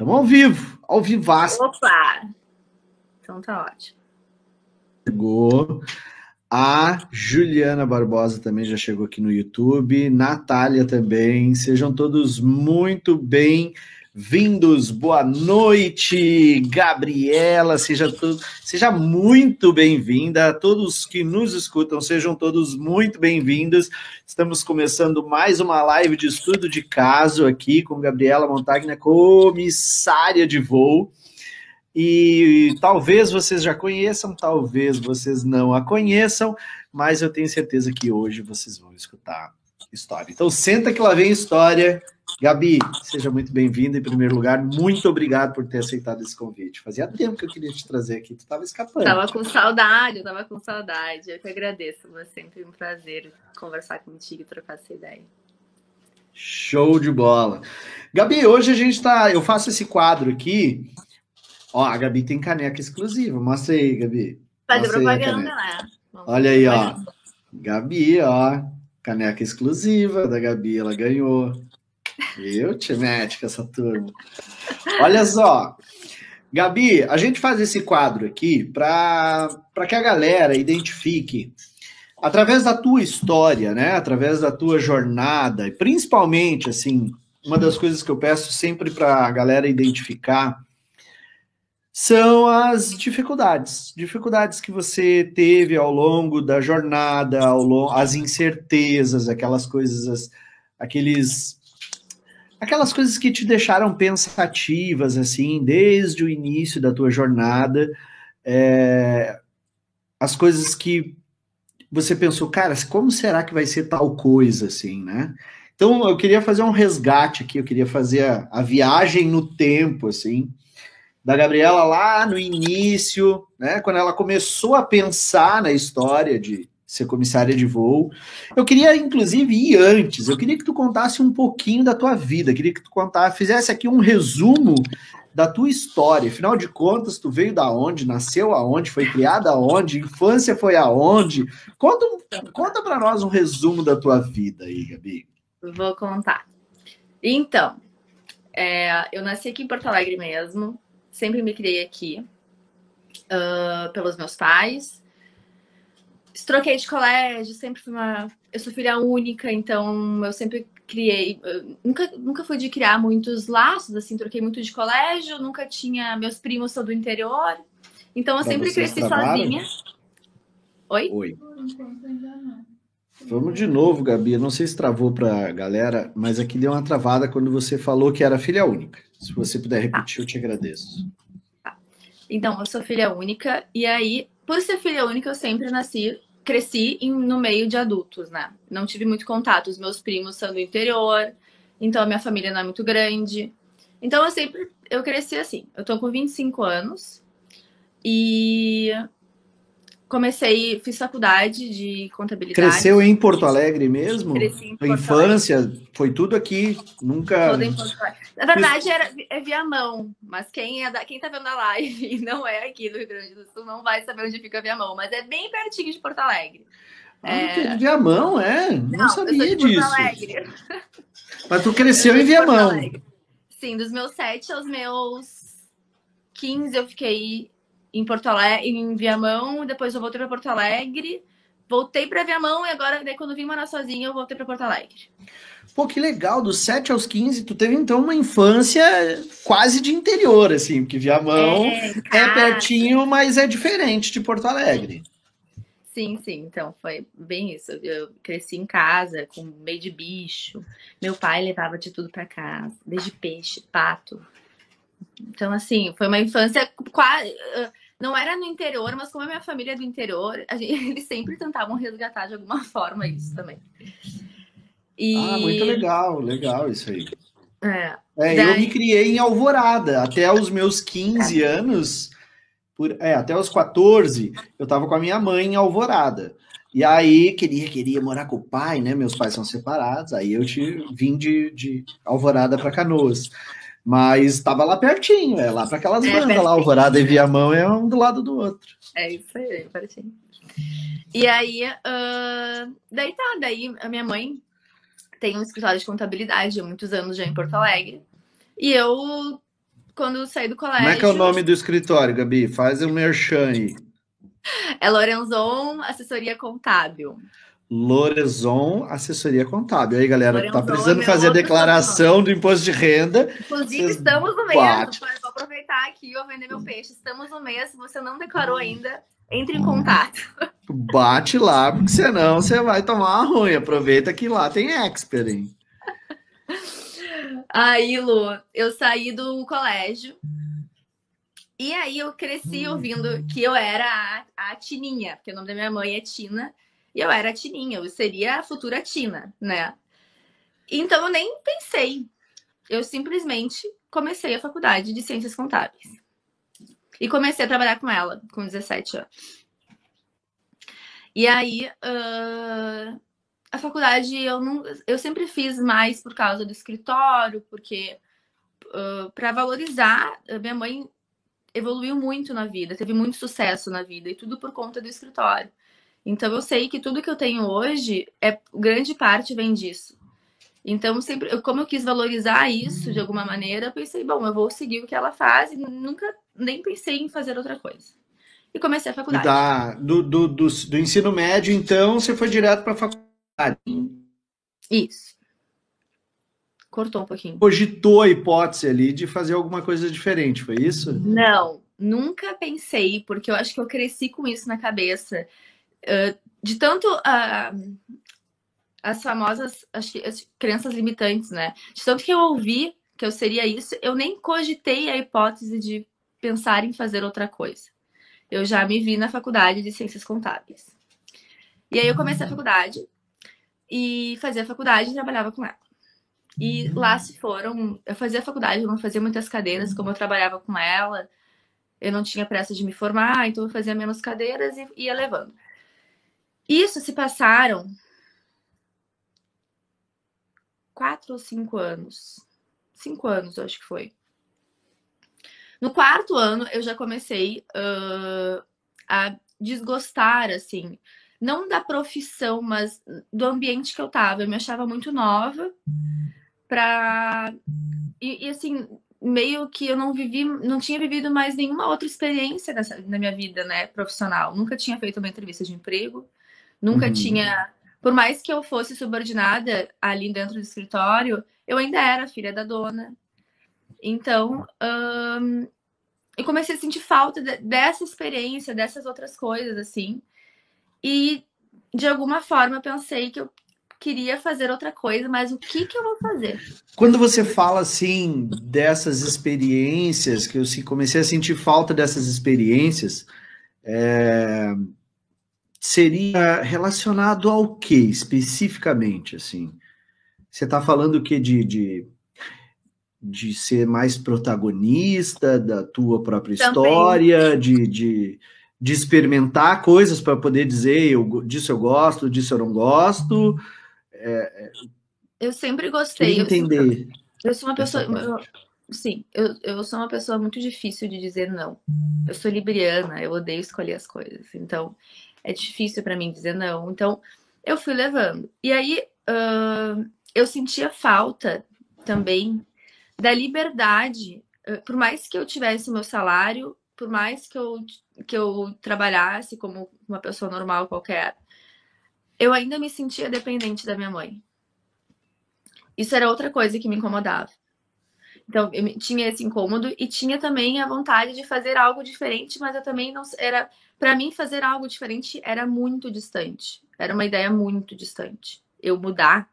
Estamos ao vivo, ao vivaço. Opa! Então tá ótimo. Chegou. A Juliana Barbosa também já chegou aqui no YouTube. Natália também. Sejam todos muito bem-vindos. Boa noite, Gabriela. Seja, todo, seja muito bem-vinda. Todos que nos escutam, sejam todos muito bem-vindos. Estamos começando mais uma live de estudo de caso aqui com Gabriela Montagna, comissária de voo. E talvez vocês já conheçam, talvez vocês não a conheçam, mas eu tenho certeza que hoje vocês vão escutar história. Então senta que lá vem história. Gabi, seja muito bem-vinda em primeiro lugar. Muito obrigado por ter aceitado esse convite. Fazia tempo que eu queria te trazer aqui, tu estava escapando. Tava com saudade, eu tava com saudade. Eu que agradeço, é sempre um prazer conversar contigo e trocar essa ideia. Show de bola. Gabi, hoje a gente tá. Eu faço esse quadro aqui Ó, a Gabi tem caneca exclusiva. Mostra aí, Gabi. Fazer propaganda, né? Olha aí, ó. Gabi, ó. Caneca exclusiva da Gabi, ela ganhou. Eu te mete com essa turma. Olha só. Gabi, a gente faz esse quadro aqui para que a galera identifique, através da tua história, né? Através da tua jornada, e principalmente, assim, uma das coisas que eu peço sempre para a galera identificar são as dificuldades, dificuldades que você teve ao longo da jornada, ao longo, as incertezas, aquelas coisas, as, aqueles, aquelas coisas que te deixaram pensativas assim, desde o início da tua jornada, é, as coisas que você pensou, cara, como será que vai ser tal coisa? Assim, né? Então eu queria fazer um resgate aqui, eu queria fazer a, a viagem no tempo, assim da Gabriela lá no início, né, quando ela começou a pensar na história de ser comissária de voo. Eu queria, inclusive, ir antes. Eu queria que tu contasse um pouquinho da tua vida. Eu queria que tu contasse, fizesse aqui um resumo da tua história. Afinal de contas, tu veio da onde, nasceu aonde, foi criada aonde, infância foi aonde. Conta, conta para nós um resumo da tua vida aí, Gabi. Vou contar. Então, é, eu nasci aqui em Porto Alegre mesmo sempre me criei aqui uh, pelos meus pais. Troquei de colégio, sempre fui uma. Eu sou filha única, então eu sempre criei. Eu nunca, nunca fui de criar muitos laços, assim, troquei muito de colégio, nunca tinha. Meus primos são do interior, então eu pra sempre cresci trabalham? sozinha. Oi? Oi. Vamos de novo, Gabi. Não sei se travou para a galera, mas aqui deu uma travada quando você falou que era filha única. Se você puder repetir, tá. eu te agradeço. Tá. Então, eu sou filha única, e aí, por ser filha única, eu sempre nasci, cresci em, no meio de adultos, né? Não tive muito contato. Os meus primos são do interior, então a minha família não é muito grande. Então, eu sempre, eu cresci assim. Eu tô com 25 anos, e comecei, fiz faculdade de contabilidade. Cresceu em Porto Alegre mesmo? Cresci em Porto infância, Alegre. foi tudo aqui, nunca. Toda em Porto Alegre. Na verdade, era, é Viamão, mas quem, é da, quem tá vendo a live e não é aqui do Rio Grande do Sul não vai saber onde fica Viamão, mas é bem pertinho de Porto Alegre. Ah, é... Viamão, é? Não, não sabia disso. Mas tu cresceu em Viamão. Sim, dos meus sete aos meus 15 eu fiquei em Porto Alegre, em Viamão, depois eu voltei para Porto Alegre, voltei para Viamão e agora, daí, quando vim morar sozinha, eu voltei para Porto Alegre. Pô, que legal, dos 7 aos 15, tu teve então uma infância quase de interior, assim, porque Viamão é, é pertinho, mas é diferente de Porto Alegre. Sim, sim, então foi bem isso. Eu cresci em casa com meio de bicho. Meu pai levava de tudo para casa, desde peixe, pato. Então, assim, foi uma infância quase não era no interior, mas como a minha família é do interior, gente, eles sempre tentavam resgatar de alguma forma isso também. E... Ah, muito legal, legal isso aí. É, é daí... Eu me criei em Alvorada, até os meus 15 é. anos, por, é, até os 14, eu estava com a minha mãe em Alvorada. E aí queria, queria morar com o pai, né? Meus pais são separados, aí eu te, vim de, de Alvorada para Canoas. Mas estava lá pertinho, é lá para aquelas é, bandas lá, Alvorada e Viamão é um do lado do outro. É isso aí, pertinho. E aí, uh, daí tá, daí a minha mãe tem um escritório de contabilidade há muitos anos já em Porto Alegre. E eu quando saí do colégio. Como é que é o nome do escritório, Gabi? Faz um merchan aí. É Lorenzon Assessoria Contábil. Lorenzon Assessoria Contábil. Aí, galera, Lorenzon tá precisando é fazer a declaração do imposto de renda. Inclusive, estamos no mês. Vou aproveitar aqui, vou vender meu peixe. Estamos no mês. Se você não declarou ainda, entre em contato. Bate lá, porque senão você vai tomar uma ruim. Aproveita que lá tem expert, hein? Aí, Lu, eu saí do colégio. E aí eu cresci ouvindo que eu era a, a Tininha, porque o nome da minha mãe é Tina. E eu era a Tininha, eu seria a futura Tina, né? Então eu nem pensei. Eu simplesmente comecei a faculdade de Ciências Contábeis. E comecei a trabalhar com ela com 17 anos. E aí, uh, a faculdade eu não, eu sempre fiz mais por causa do escritório, porque uh, para valorizar, minha mãe evoluiu muito na vida, teve muito sucesso na vida e tudo por conta do escritório. Então eu sei que tudo que eu tenho hoje é grande parte vem disso. Então sempre, como eu quis valorizar isso de alguma maneira, eu pensei, bom, eu vou seguir o que ela faz e nunca nem pensei em fazer outra coisa. E comecei a faculdade. Da, do, do, do, do ensino médio, então, você foi direto para a faculdade. Isso. Cortou um pouquinho. Cogitou a hipótese ali de fazer alguma coisa diferente, foi isso? Não, nunca pensei, porque eu acho que eu cresci com isso na cabeça. Uh, de tanto uh, as famosas que, as crenças limitantes, né? De tanto que eu ouvi que eu seria isso, eu nem cogitei a hipótese de pensar em fazer outra coisa. Eu já me vi na faculdade de ciências contábeis. E aí eu comecei a faculdade e fazia a faculdade e trabalhava com ela. E lá se foram, eu fazia a faculdade, eu não fazia muitas cadeiras, como eu trabalhava com ela, eu não tinha pressa de me formar, então eu fazia menos cadeiras e ia levando. Isso se passaram quatro ou cinco anos. Cinco anos, acho que foi. No quarto ano, eu já comecei uh, a desgostar, assim, não da profissão, mas do ambiente que eu tava. Eu me achava muito nova pra. E, e, assim, meio que eu não vivi, não tinha vivido mais nenhuma outra experiência nessa, na minha vida, né, profissional. Nunca tinha feito uma entrevista de emprego, nunca uhum. tinha. Por mais que eu fosse subordinada ali dentro do escritório, eu ainda era filha da dona, então, um, eu comecei a sentir falta de, dessa experiência, dessas outras coisas, assim. E, de alguma forma, pensei que eu queria fazer outra coisa, mas o que, que eu vou fazer? Quando você fala, assim, dessas experiências, que eu comecei a sentir falta dessas experiências, é, seria relacionado ao que especificamente, assim? Você está falando o que de, de de ser mais protagonista da tua própria Também. história, de, de, de experimentar coisas para poder dizer eu, disso eu gosto, disso eu não gosto. É, é eu sempre gostei. Entender. Eu sou, eu sou uma pessoa. Eu, sim, eu, eu sou uma pessoa muito difícil de dizer não. Eu sou libriana, eu odeio escolher as coisas. Então, é difícil para mim dizer não. Então, eu fui levando. E aí, uh, eu sentia falta também da liberdade. Eh, por mais que eu tivesse meu salário, por mais que eu, que eu trabalhasse como uma pessoa normal qualquer, eu ainda me sentia dependente da minha mãe. Isso era outra coisa que me incomodava. Então, eu tinha esse incômodo e tinha também a vontade de fazer algo diferente, mas eu também não era, para mim fazer algo diferente era muito distante. Era uma ideia muito distante. Eu mudar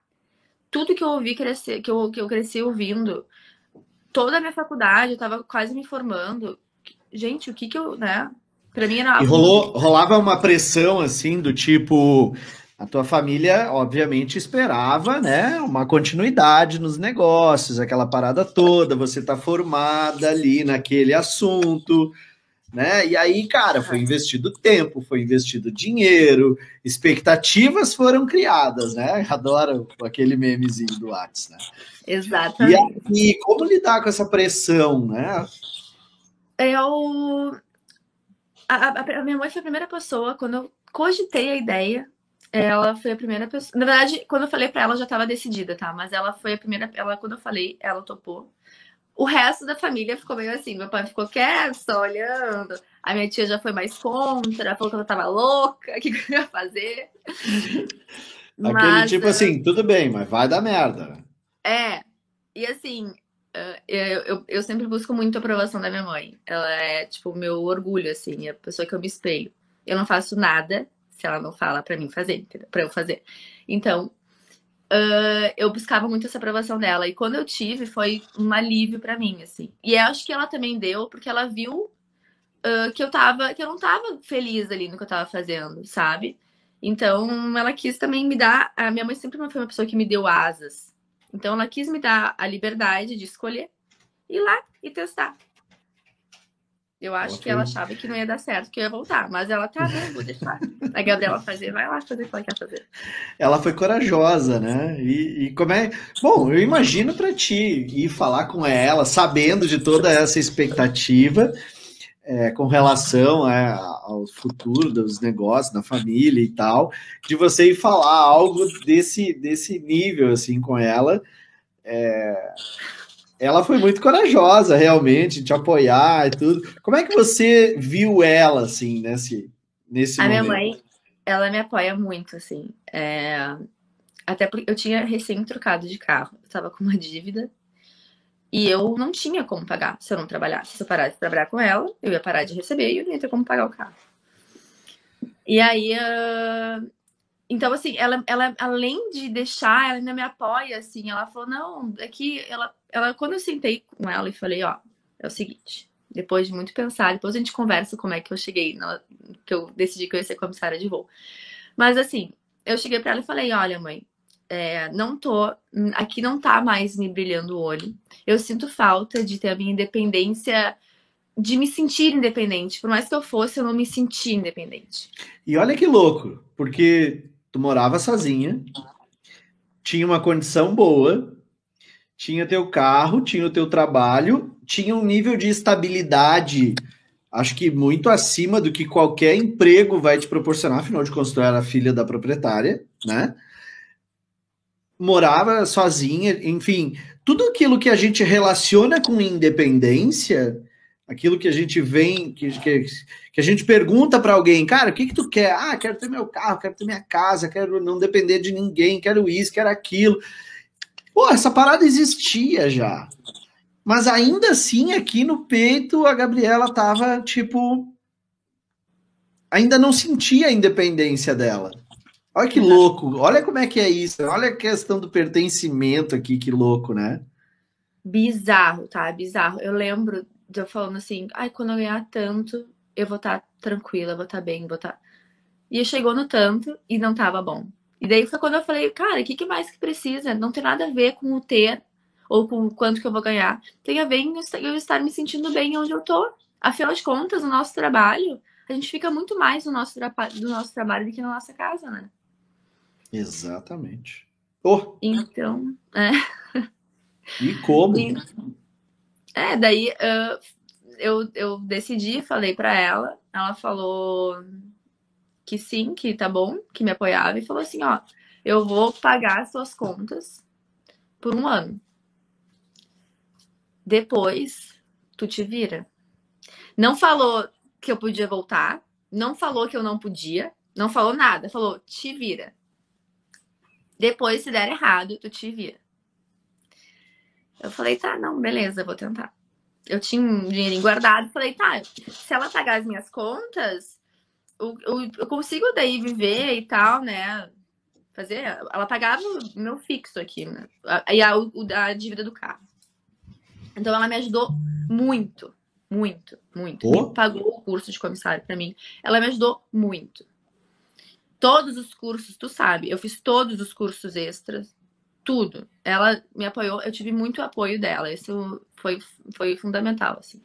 tudo que eu ouvi crescer, que eu, que eu cresci ouvindo, toda a minha faculdade, eu tava quase me formando. Gente, o que que eu, né? Pra mim era. E rolou, rolava uma pressão assim, do tipo. A tua família, obviamente, esperava, né, uma continuidade nos negócios, aquela parada toda, você tá formada ali naquele assunto, né? E aí, cara, foi investido tempo, foi investido dinheiro, expectativas foram criadas, né? Adoro aquele memezinho do WhatsApp, né? Exatamente. E aí, como lidar com essa pressão, né? Eu. A, a, a, minha mãe foi a primeira pessoa, quando eu cogitei a ideia, ela foi a primeira pessoa. Na verdade, quando eu falei para ela, já estava decidida, tá? Mas ela foi a primeira. Ela, quando eu falei, ela topou. O resto da família ficou meio assim. Meu pai ficou quieto, só olhando. A minha tia já foi mais contra, falou que eu tava louca, o que, eu ia fazer. Aquele mas, tipo assim, tudo bem, mas vai dar merda. É. E assim, eu, eu, eu, sempre busco muito a aprovação da minha mãe. Ela é, tipo, o meu orgulho, assim, é a pessoa que eu me espelho. Eu não faço nada se ela não fala para mim fazer, para eu fazer. Então, uh, eu buscava muito essa aprovação dela. E quando eu tive, foi um alívio para mim, assim. E eu acho que ela também deu, porque ela viu uh, que eu tava, que eu não tava feliz ali no que eu tava fazendo, sabe? Então, ela quis também me dar. A minha mãe sempre foi uma pessoa que me deu asas. Então, ela quis me dar a liberdade de escolher, ir lá e testar. Eu acho que ela achava que não ia dar certo, que eu ia voltar. Mas ela tá, né? Vou deixar a Gabriela fazer. Vai lá fazer o que ela quer fazer. Ela foi corajosa, né? E, e como é. Bom, eu imagino para ti ir falar com ela, sabendo de toda essa expectativa. É, com relação é, ao futuro dos negócios, da família e tal, de você ir falar algo desse, desse nível assim com ela. É, ela foi muito corajosa, realmente, de apoiar e tudo. Como é que você viu ela, assim, nesse, nesse A momento? minha mãe, ela me apoia muito, assim. É... Até porque eu tinha recém trocado de carro. Eu tava com uma dívida. E eu não tinha como pagar se eu não trabalhasse. Se eu parasse de trabalhar com ela, eu ia parar de receber e eu não ia ter como pagar o carro. E aí, uh, então, assim, ela, ela, além de deixar, ela ainda me apoia, assim. Ela falou, não, é que ela, ela, quando eu sentei com ela e falei, ó, é o seguinte, depois de muito pensar, depois a gente conversa como é que eu cheguei, na, que eu decidi que eu ia ser comissária de voo. Mas, assim, eu cheguei para ela e falei, olha, mãe, é, não tô, aqui não tá mais me brilhando o olho. Eu sinto falta de ter a minha independência de me sentir independente. Por mais que eu fosse, eu não me senti independente. E olha que louco, porque tu morava sozinha, tinha uma condição boa, tinha teu carro, tinha o teu trabalho, tinha um nível de estabilidade, acho que muito acima do que qualquer emprego vai te proporcionar, afinal de contas, tu era filha da proprietária, né? Morava sozinha, enfim, tudo aquilo que a gente relaciona com independência aquilo que a gente vem, que, que, que a gente pergunta para alguém, cara, o que, que tu quer? Ah, quero ter meu carro, quero ter minha casa, quero não depender de ninguém, quero isso, quero aquilo. Pô, essa parada existia já. Mas ainda assim, aqui no peito, a Gabriela tava, tipo. Ainda não sentia a independência dela. Olha que louco, olha como é que é isso, olha a questão do pertencimento aqui, que louco, né? Bizarro, tá? Bizarro. Eu lembro de eu falando assim, ai, quando eu ganhar tanto, eu vou estar tá tranquila, vou estar tá bem, vou estar. Tá... E chegou no tanto e não tava bom. E daí foi quando eu falei, cara, o que, que mais que precisa? Não tem nada a ver com o ter ou com o quanto que eu vou ganhar. Tem a ver em eu estar me sentindo bem onde eu tô. Afinal de contas, o nosso trabalho, a gente fica muito mais no nosso, do nosso trabalho do que na nossa casa, né? Exatamente. Oh. Então, é. E como? E, é, daí uh, eu, eu decidi, falei para ela, ela falou que sim, que tá bom, que me apoiava, e falou assim, ó, eu vou pagar as suas contas por um ano. Depois, tu te vira. Não falou que eu podia voltar, não falou que eu não podia, não falou nada, falou, te vira. Depois, se der errado, tu te vira. Eu falei, tá, não, beleza, vou tentar. Eu tinha um dinheirinho guardado, falei, tá, se ela pagar as minhas contas, eu, eu, eu consigo daí viver e tal, né? Fazer. Ela pagava o meu fixo aqui, né? E a, a, a dívida do carro. Então ela me ajudou muito, muito, muito. Oh. Pagou o curso de comissário para mim. Ela me ajudou muito. Todos os cursos, tu sabe, eu fiz todos os cursos extras tudo. Ela me apoiou, eu tive muito apoio dela. Isso foi, foi fundamental, assim.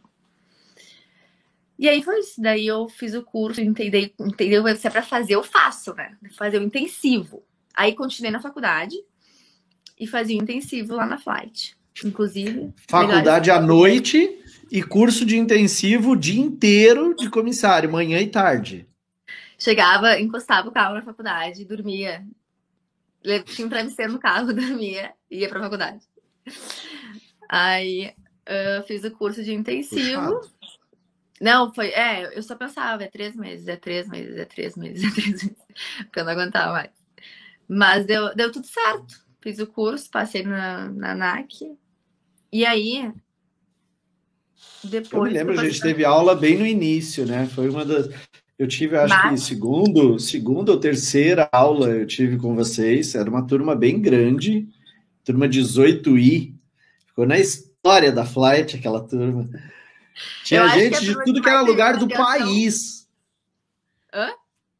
E aí foi isso. Daí eu fiz o curso, entendi, entendeu? Se é para fazer, eu faço, né? Fazer o intensivo. Aí continuei na faculdade e fazia o intensivo lá na Flight. Inclusive. Faculdade à noite e curso de intensivo o dia inteiro de comissário, manhã e tarde. Chegava, encostava o carro na faculdade, dormia tinha um travesseiro no carro, dormia e ia pra faculdade. Aí, uh, fiz o curso de intensivo. Puxado. Não, foi. É, eu só pensava, é três meses, é três meses, é três meses, é três meses. Porque eu não aguentava mais. Mas deu, deu tudo certo. Fiz o curso, passei na, na NAC. E aí. Depois. Eu me lembro, a gente teve aula bem no início, né? Foi uma das. Eu tive, acho Mas... que segundo, segunda ou terceira aula eu tive com vocês. Era uma turma bem grande, turma 18i. Ficou na história da Flight, aquela turma. Tinha gente de tudo que era lugar do país. Hã?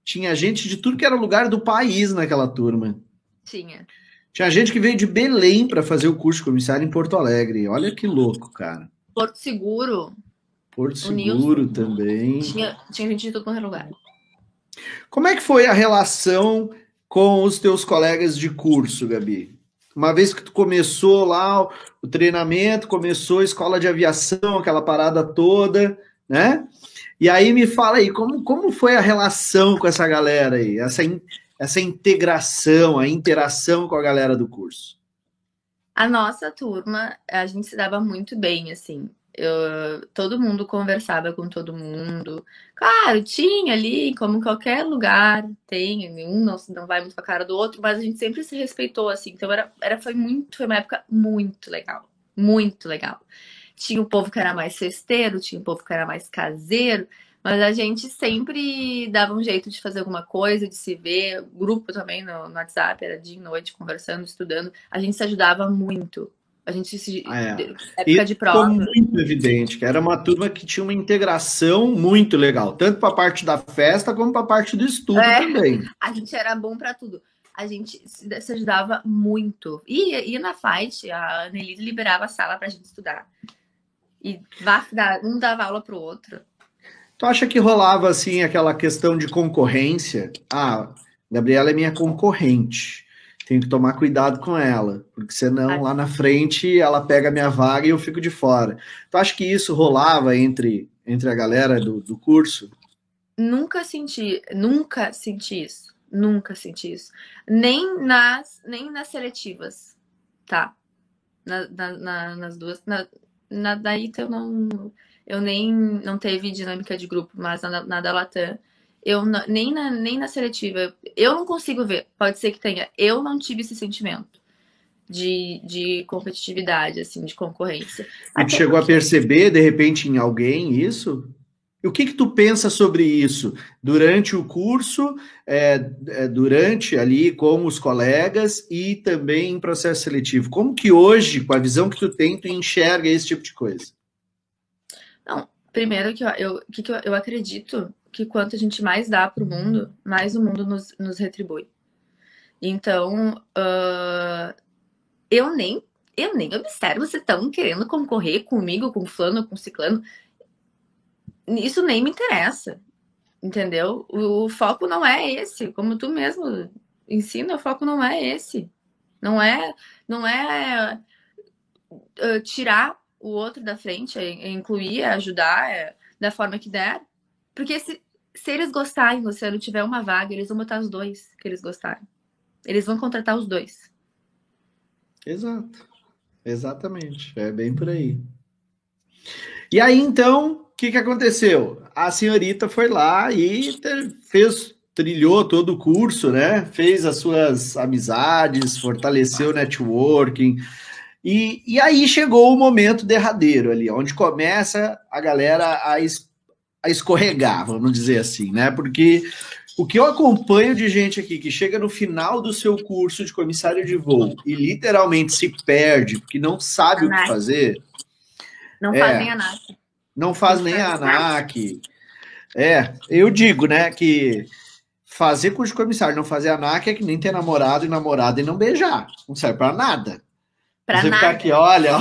Tinha gente de tudo que era lugar do país naquela turma. Tinha. Tinha gente que veio de Belém para fazer o curso de comissário em Porto Alegre. Olha que louco, cara. Porto Seguro. Porto Seguro também. Tinha, tinha gente de todo quanto lugar. Como é que foi a relação com os teus colegas de curso, Gabi? Uma vez que tu começou lá o treinamento, começou a escola de aviação, aquela parada toda, né? E aí me fala aí, como, como foi a relação com essa galera aí? Essa, essa integração, a interação com a galera do curso? A nossa turma, a gente se dava muito bem, assim. Eu, todo mundo conversava com todo mundo. Claro, tinha ali, como em qualquer lugar, tem, um não, não vai muito com a cara do outro, mas a gente sempre se respeitou, assim. Então era, era, foi muito, foi uma época muito legal. Muito legal. Tinha o povo que era mais festeiro, tinha o povo que era mais caseiro, mas a gente sempre dava um jeito de fazer alguma coisa, de se ver. Grupo também no, no WhatsApp, era dia e noite, conversando, estudando. A gente se ajudava muito. A gente se. Ah, é. Época e de prova. Ficou muito evidente que era uma turma que tinha uma integração muito legal, tanto para a parte da festa como para a parte do estudo é, também. A gente era bom para tudo. A gente se ajudava muito. E, e na fight, a Annelise liberava a sala para a gente estudar. E um dava aula para o outro. Tu acha que rolava assim aquela questão de concorrência? Ah, Gabriela é minha concorrente. Tenho que tomar cuidado com ela, porque senão lá na frente ela pega minha vaga e eu fico de fora. Tu acha que isso rolava entre, entre a galera do, do curso? Nunca senti, nunca senti isso. Nunca senti isso. Nem nas, nem nas seletivas, tá? Na, na, na, nas duas. Na, na da ITA eu não eu nem não teve dinâmica de grupo, mas na, na da Latam, eu não, nem, na, nem na seletiva, eu não consigo ver, pode ser que tenha, eu não tive esse sentimento de, de competitividade, assim, de concorrência. E tu chegou porque... a perceber, de repente, em alguém isso? E o que que tu pensa sobre isso durante o curso, é, é, durante ali com os colegas e também em processo seletivo? Como que hoje, com a visão que tu tem, tu enxerga esse tipo de coisa? Não, primeiro que eu, eu, que, eu, eu acredito que quanto a gente mais dá para o mundo, mais o mundo nos, nos retribui. Então, uh, eu nem eu nem observo se estão querendo concorrer comigo, com fulano, com ciclano. Isso nem me interessa, entendeu? O, o foco não é esse, como tu mesmo ensina, o foco não é esse. Não é, não é uh, tirar o outro da frente, é, é incluir, é ajudar é, da forma que der. Porque se, se eles gostarem, você não tiver uma vaga, eles vão botar os dois que eles gostarem. Eles vão contratar os dois. Exato. Exatamente. É bem por aí. E aí, então, o que, que aconteceu? A senhorita foi lá e fez, trilhou todo o curso, né? Fez as suas amizades, fortaleceu o networking, e, e aí chegou o momento derradeiro ali, onde começa a galera a, es, a escorregar, vamos dizer assim, né? Porque o que eu acompanho de gente aqui que chega no final do seu curso de comissário de voo e literalmente se perde, porque não sabe ANAC. o que fazer. Não é, faz nem a ANAC. Não faz não nem faz a ANAC. É, eu digo, né, que fazer curso de comissário não fazer a ANAC é que nem ter namorado e namorada e não beijar. Não serve para nada. Pra Você nada. ficar aqui, olha,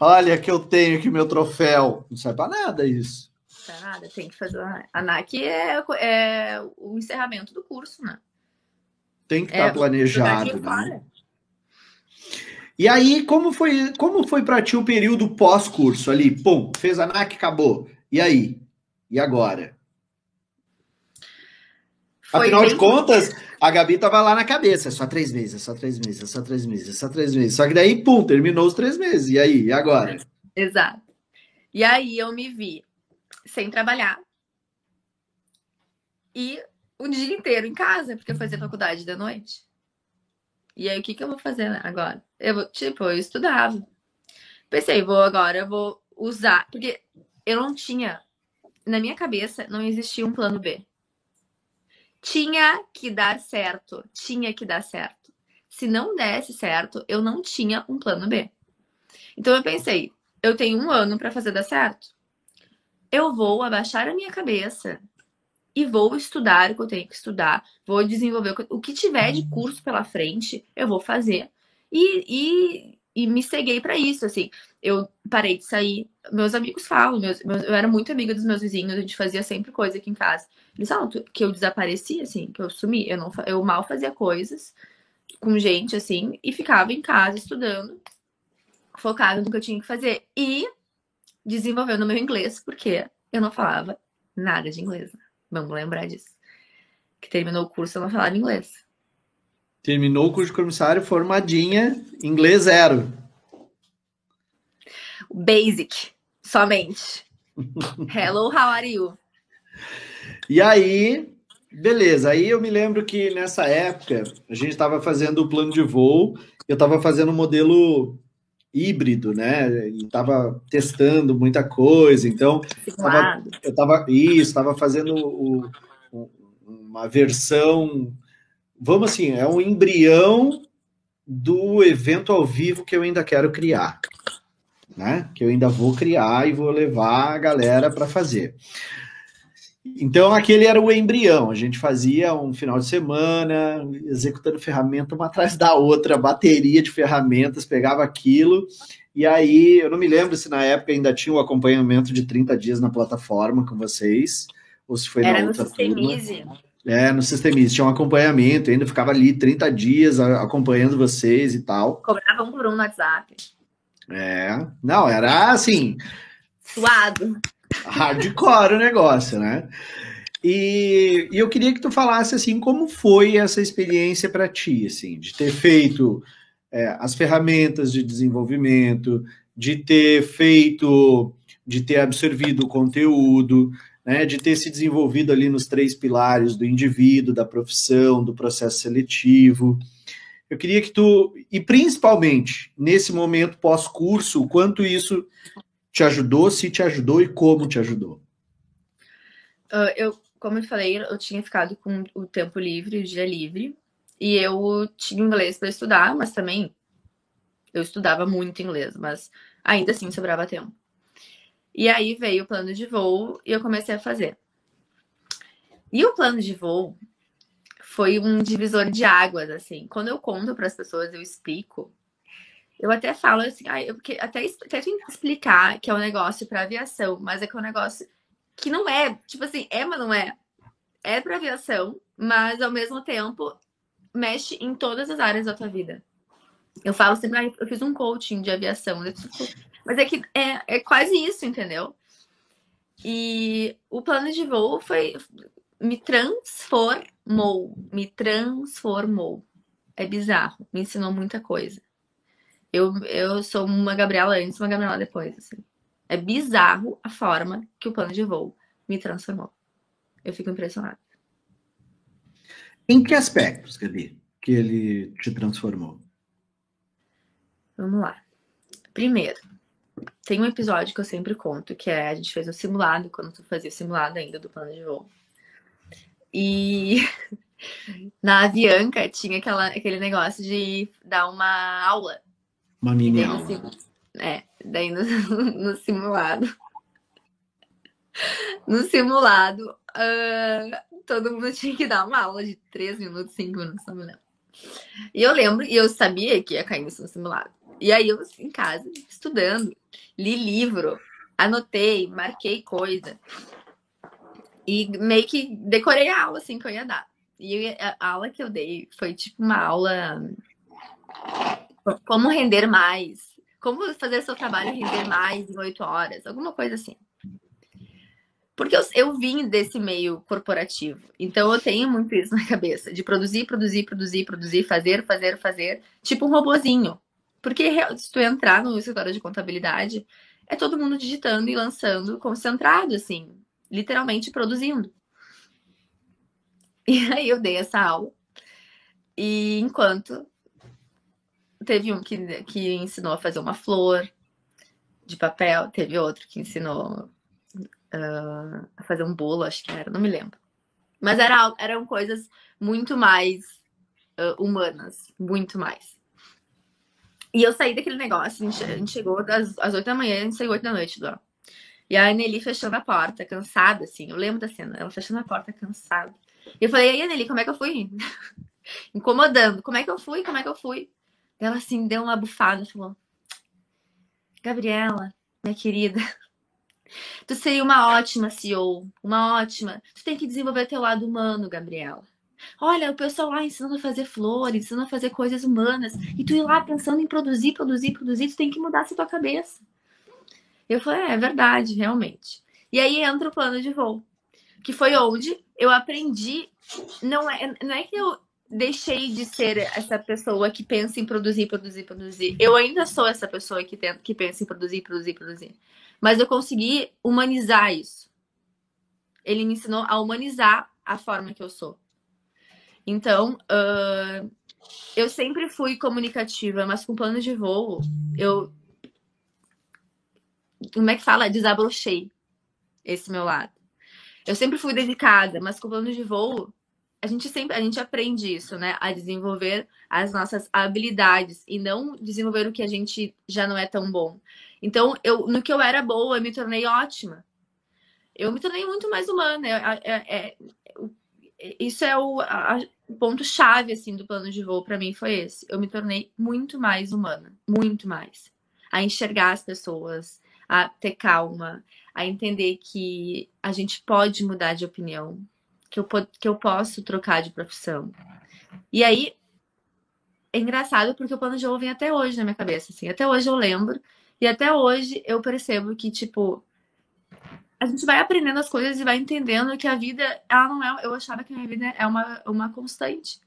olha que eu tenho aqui meu troféu. Não serve para nada isso. Nada, tem que fazer. A NAC é, é o encerramento do curso, né? Tem que estar é, tá planejado, né? E aí, como foi, como foi para ti o período pós-curso ali? Pum, fez a NAC, acabou. E aí? E agora? Foi Afinal de contas, a Gabi tava lá na cabeça, só três meses, é só três meses, é só três meses, é só três meses. Só que daí, pum, terminou os três meses. E aí, e agora? Exato. E aí eu me vi sem trabalhar e o dia inteiro em casa, porque eu fazia faculdade da noite. E aí, o que, que eu vou fazer agora? Eu vou, tipo, eu estudava. Pensei, vou agora, eu vou usar, porque eu não tinha, na minha cabeça, não existia um plano B. Tinha que dar certo, tinha que dar certo. Se não desse certo, eu não tinha um plano B. Então eu pensei, eu tenho um ano para fazer dar certo. Eu vou abaixar a minha cabeça e vou estudar o que eu tenho que estudar, vou desenvolver o que tiver de curso pela frente, eu vou fazer. E, e, e me ceguei para isso, assim. Eu parei de sair. Meus amigos falam, meus, meus, eu era muito amiga dos meus vizinhos, a gente fazia sempre coisa aqui em casa. Eles falam que eu desapareci, assim, que eu sumi. Eu, não, eu mal fazia coisas com gente, assim, e ficava em casa estudando, focada no que eu tinha que fazer. E desenvolvendo meu inglês, porque eu não falava nada de inglês. Né? Vamos lembrar disso. Que terminou o curso, eu não falava inglês. Terminou o curso de comissário, formadinha, inglês zero. Basic, somente. Hello, how are you? E aí, beleza. Aí eu me lembro que nessa época a gente estava fazendo o plano de voo, eu estava fazendo o modelo híbrido, né? E estava testando muita coisa, então tava, eu estava isso, estava fazendo o, o, uma versão, vamos assim, é um embrião do evento ao vivo que eu ainda quero criar, né? Que eu ainda vou criar e vou levar a galera para fazer. Então, aquele era o embrião. A gente fazia um final de semana, executando ferramenta uma atrás da outra, bateria de ferramentas, pegava aquilo. E aí, eu não me lembro se na época ainda tinha o acompanhamento de 30 dias na plataforma com vocês, ou se foi era na outra no Systemize. É, no Systemize. Tinha um acompanhamento, ainda ficava ali 30 dias acompanhando vocês e tal. Cobrava um por um no WhatsApp. É, não, era assim. Suado hardcore o negócio, né? E, e, eu queria que tu falasse assim como foi essa experiência para ti, assim, de ter feito é, as ferramentas de desenvolvimento, de ter feito, de ter absorvido o conteúdo, né, de ter se desenvolvido ali nos três pilares do indivíduo, da profissão, do processo seletivo. Eu queria que tu, e principalmente nesse momento pós-curso, o quanto isso te ajudou, se te ajudou e como te ajudou? Uh, eu, como eu falei, eu tinha ficado com o tempo livre, o dia livre, e eu tinha inglês para estudar, mas também eu estudava muito inglês, mas ainda assim sobrava tempo. E aí veio o plano de voo e eu comecei a fazer. E o plano de voo foi um divisor de águas, assim. Quando eu conto para as pessoas, eu explico, eu até falo assim, ah, eu, porque até, até explicar que é um negócio para aviação, mas é que é um negócio que não é, tipo assim, é, mas não é. É para aviação, mas ao mesmo tempo mexe em todas as áreas da tua vida. Eu falo sempre, ah, eu fiz um coaching de aviação, mas é que é, é quase isso, entendeu? E o plano de voo foi me transformou, me transformou. É bizarro, me ensinou muita coisa. Eu, eu sou uma Gabriela antes, uma Gabriela depois. Assim. É bizarro a forma que o plano de voo me transformou. Eu fico impressionada. Em que aspectos, Gabi, que ele te transformou? Vamos lá. Primeiro, tem um episódio que eu sempre conto, que é a gente fez o simulado, quando tu fazia o simulado ainda do plano de voo. E na Avianca tinha aquela, aquele negócio de dar uma aula uma mini aula. é, daí no, no, simulado. No simulado, uh, todo mundo tinha que dar uma aula de 3 minutos, 5 minutos, não me lembro. E eu lembro, e eu sabia que ia cair isso no simulado. E aí eu, em casa, estudando, li livro, anotei, marquei coisa. E meio que decorei a aula, assim, que eu ia dar. E a aula que eu dei foi tipo uma aula como render mais? Como fazer seu trabalho render mais em oito horas? Alguma coisa assim. Porque eu, eu vim desse meio corporativo. Então eu tenho muito isso na cabeça. De produzir, produzir, produzir, produzir, fazer, fazer, fazer. Tipo um robozinho. Porque se tu entrar no escritório de contabilidade, é todo mundo digitando e lançando concentrado, assim, literalmente produzindo. E aí eu dei essa aula. E enquanto teve um que, que ensinou a fazer uma flor de papel, teve outro que ensinou uh, a fazer um bolo, acho que era, não me lembro. Mas era, eram coisas muito mais uh, humanas, muito mais. E eu saí daquele negócio, a gente, a gente chegou das, às oito da manhã, a gente saiu oito da noite lá. E a Nelly fechando a porta, cansada, assim. Eu lembro da cena, ela fechando a porta, cansada. E eu falei, e aí, Nelly, como é que eu fui? Incomodando. Como é que eu fui? Como é que eu fui? Ela, assim, deu uma bufada e falou, Gabriela, minha querida, tu seria uma ótima CEO, uma ótima. Tu tem que desenvolver teu lado humano, Gabriela. Olha, o pessoal lá ensinando a fazer flores, ensinando a fazer coisas humanas, e tu ir lá pensando em produzir, produzir, produzir, tu tem que mudar essa tua cabeça. Eu falei, é, é verdade, realmente. E aí entra o plano de voo, que foi onde eu aprendi. Não é, não é que eu deixei de ser essa pessoa que pensa em produzir, produzir, produzir. Eu ainda sou essa pessoa que, tem, que pensa em produzir, produzir, produzir. Mas eu consegui humanizar isso. Ele me ensinou a humanizar a forma que eu sou. Então, uh, eu sempre fui comunicativa, mas com plano de voo, eu. Como é que fala? Desabrochei esse meu lado. Eu sempre fui dedicada, mas com plano de voo, a gente sempre a gente aprende isso, né? A desenvolver as nossas habilidades e não desenvolver o que a gente já não é tão bom. Então, eu, no que eu era boa, eu me tornei ótima. Eu me tornei muito mais humana. É, é, é, isso é o a, ponto-chave assim, do plano de voo para mim foi esse. Eu me tornei muito mais humana. Muito mais. A enxergar as pessoas, a ter calma, a entender que a gente pode mudar de opinião, que eu, que eu posso trocar de profissão. E aí, é engraçado porque o plano de voo vem até hoje na minha cabeça, assim. Até hoje eu lembro. E até hoje eu percebo que, tipo, a gente vai aprendendo as coisas e vai entendendo que a vida, ela não é. Eu achava que a minha vida é uma, uma constante.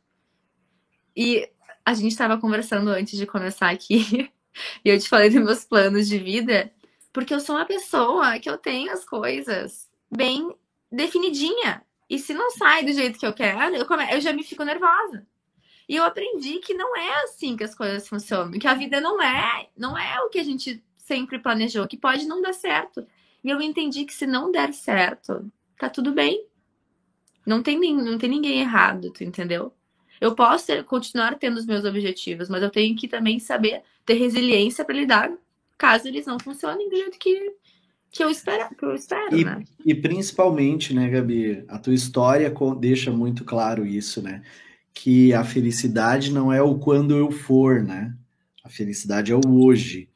E a gente estava conversando antes de começar aqui, e eu te falei dos meus planos de vida, porque eu sou uma pessoa que eu tenho as coisas bem definidinha. E se não sai do jeito que eu quero, eu, come... eu já me fico nervosa. E eu aprendi que não é assim que as coisas funcionam, que a vida não é, não é o que a gente sempre planejou, que pode não dar certo. E eu entendi que se não der certo, tá tudo bem. Não tem, não tem ninguém errado, tu entendeu? Eu posso ter, continuar tendo os meus objetivos, mas eu tenho que também saber ter resiliência para lidar caso eles não funcionem do jeito que, que, eu, espero, que eu espero, e, né? E principalmente, né, Gabi, a tua história deixa muito claro isso, né? Que a felicidade não é o quando eu for, né? A felicidade é o hoje.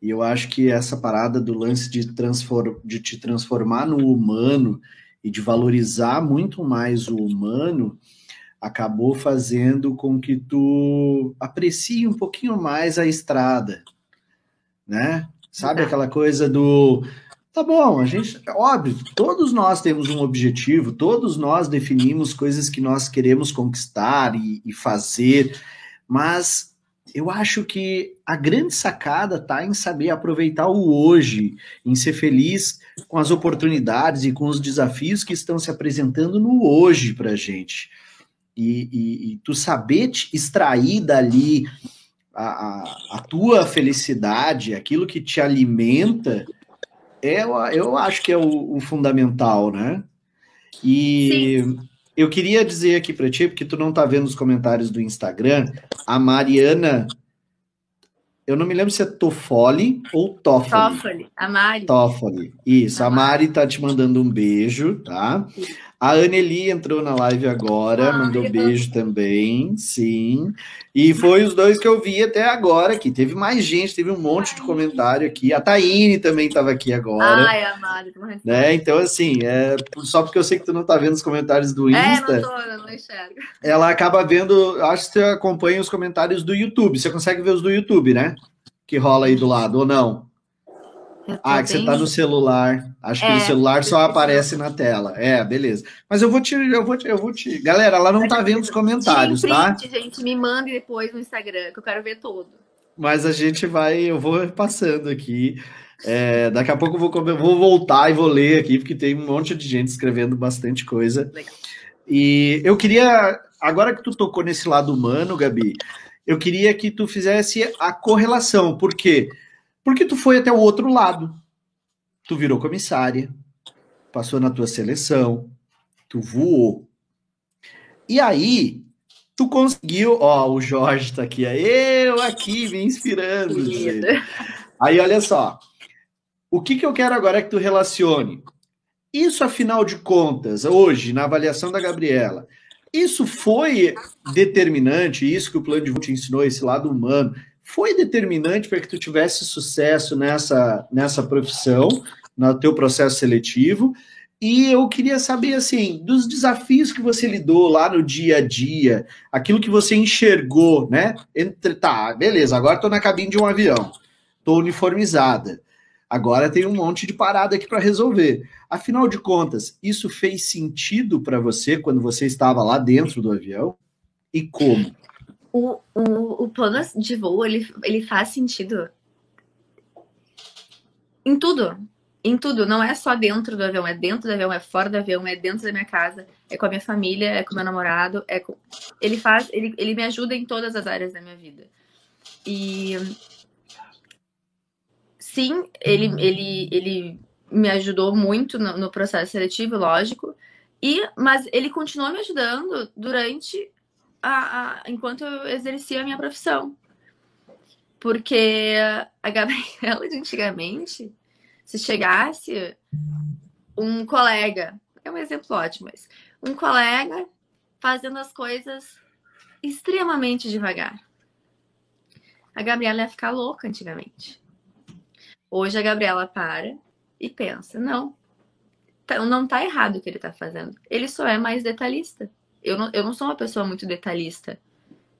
E eu acho que essa parada do lance de, transform, de te transformar no humano e de valorizar muito mais o humano acabou fazendo com que tu aprecie um pouquinho mais a estrada, né? Sabe aquela coisa do tá bom, a gente, óbvio, todos nós temos um objetivo, todos nós definimos coisas que nós queremos conquistar e, e fazer, mas eu acho que a grande sacada está em saber aproveitar o hoje, em ser feliz com as oportunidades e com os desafios que estão se apresentando no hoje para a gente. E, e, e, tu saber te extrair dali a, a, a, tua felicidade, aquilo que te alimenta, é, eu acho que é o, o fundamental, né? E Sim. Eu queria dizer aqui para ti, porque tu não tá vendo os comentários do Instagram, a Mariana, eu não me lembro se é Toffoli ou Toffoli. Toffoli, a Mari. Toffoli, isso. A, a Mari tá te mandando um beijo, tá? A Anneli entrou na live agora, ah, mandou beijo também, sim. E foi os dois que eu vi até agora aqui. Teve mais gente, teve um monte de comentário aqui. A Taine também estava aqui agora. Ai, amada, né? Então, assim, é, só porque eu sei que tu não tá vendo os comentários do Insta. É, não tô, eu não enxergo. Ela acaba vendo, acho que você acompanha os comentários do YouTube. Você consegue ver os do YouTube, né? Que rola aí do lado, ou não? Ah, que bem... você tá no celular. Acho que é, no celular só aparece na tela. É, beleza. Mas eu vou te, eu vou te, eu vou te. Galera, ela não tá vendo os comentários, tá? print, tá? Gente, me mande depois no Instagram, que eu quero ver todo. Mas a gente vai, eu vou passando aqui. É, daqui a pouco eu vou, vou, voltar e vou ler aqui, porque tem um monte de gente escrevendo bastante coisa. Legal. E eu queria, agora que tu tocou nesse lado humano, Gabi, eu queria que tu fizesse a correlação. Por quê? Porque tu foi até o outro lado. Tu virou comissária, passou na tua seleção, tu voou. E aí, tu conseguiu. Ó, o Jorge tá aqui, eu aqui me inspirando. Aí, olha só. O que, que eu quero agora é que tu relacione. Isso, afinal de contas, hoje, na avaliação da Gabriela, isso foi determinante, isso que o plano de voo te ensinou, esse lado humano, foi determinante para que tu tivesse sucesso nessa, nessa profissão, no teu processo seletivo. E eu queria saber, assim, dos desafios que você lidou lá no dia a dia, aquilo que você enxergou, né? Entre, tá, beleza, agora estou na cabine de um avião, estou uniformizada. Agora tem um monte de parada aqui para resolver. Afinal de contas, isso fez sentido para você quando você estava lá dentro do avião? E como? O, o, o plano de voo, ele, ele faz sentido em tudo. Em tudo. Não é só dentro do avião. É dentro do avião, é fora do avião, é dentro da minha casa, é com a minha família, é com meu namorado. É com... Ele faz, ele, ele me ajuda em todas as áreas da minha vida. E sim, ele, ele, ele me ajudou muito no, no, processo seletivo, lógico. E, mas ele continuou me ajudando durante a, a, enquanto eu exercia a minha profissão. Porque a Gabriela de antigamente, se chegasse um colega, é um exemplo ótimo, mas um colega fazendo as coisas extremamente devagar. A Gabriela ia ficar louca antigamente. Hoje a Gabriela para e pensa: não, tá, não tá errado o que ele tá fazendo. Ele só é mais detalhista. Eu não, eu não sou uma pessoa muito detalhista.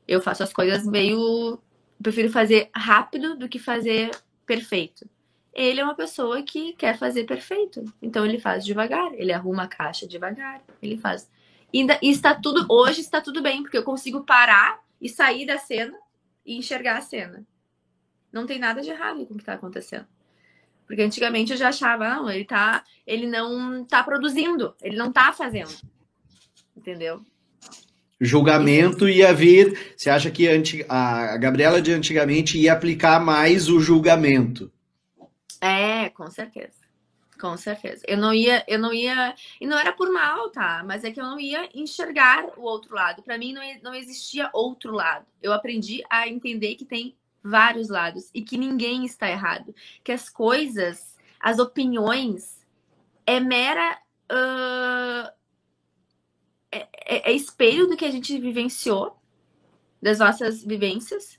Eu faço as coisas meio. Prefiro fazer rápido do que fazer perfeito. Ele é uma pessoa que quer fazer perfeito. Então ele faz devagar. Ele arruma a caixa devagar. Ele faz. E, e está tudo. Hoje está tudo bem, porque eu consigo parar e sair da cena e enxergar a cena. Não tem nada de errado com o que está acontecendo. Porque antigamente eu já achava, não, ele tá, ele não tá produzindo, ele não tá fazendo. Entendeu? Julgamento ia vir. Você acha que a Gabriela de antigamente ia aplicar mais o julgamento? É, com certeza. Com certeza. Eu não ia, eu não ia, e não era por mal, tá? Mas é que eu não ia enxergar o outro lado. Para mim não, não existia outro lado. Eu aprendi a entender que tem vários lados e que ninguém está errado, que as coisas, as opiniões é mera uh, é, é, é espelho do que a gente vivenciou, das nossas vivências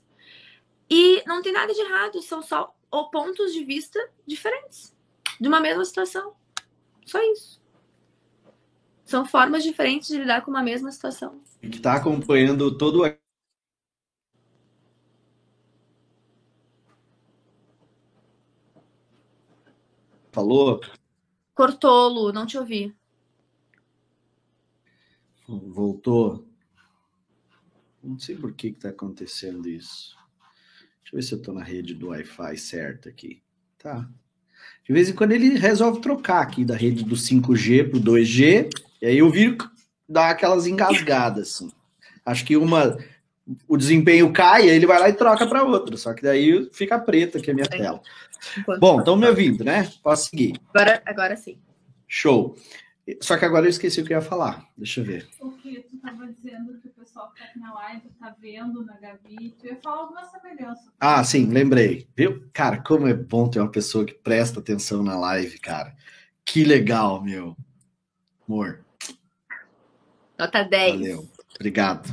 e não tem nada de errado, são só pontos de vista diferentes de uma mesma situação, só isso. São formas diferentes de lidar com uma mesma situação. E que está acompanhando todo Falou? Cortou, Lu, não te ouvi. Voltou? Não sei por que está acontecendo isso. Deixa eu ver se eu estou na rede do Wi-Fi certo aqui. Tá. De vez em quando ele resolve trocar aqui da rede do 5G para o 2G, e aí eu vi dar aquelas engasgadas. Assim. Acho que uma o desempenho cai, aí ele vai lá e troca para outra. Só que daí fica preta aqui a minha tela. Enquanto Bom, estão me ouvindo, né? Posso seguir. Agora, agora sim. Show. Só que agora eu esqueci o que eu ia falar. Deixa eu ver. O que tu estava dizendo que o pessoal que está aqui na live está vendo na Gabi, tu ia falar alguma semelhança. Ah, sim, lembrei. Viu? Cara, como é bom ter uma pessoa que presta atenção na live, cara. Que legal, meu. Amor. Nota 10. Valeu. Obrigado.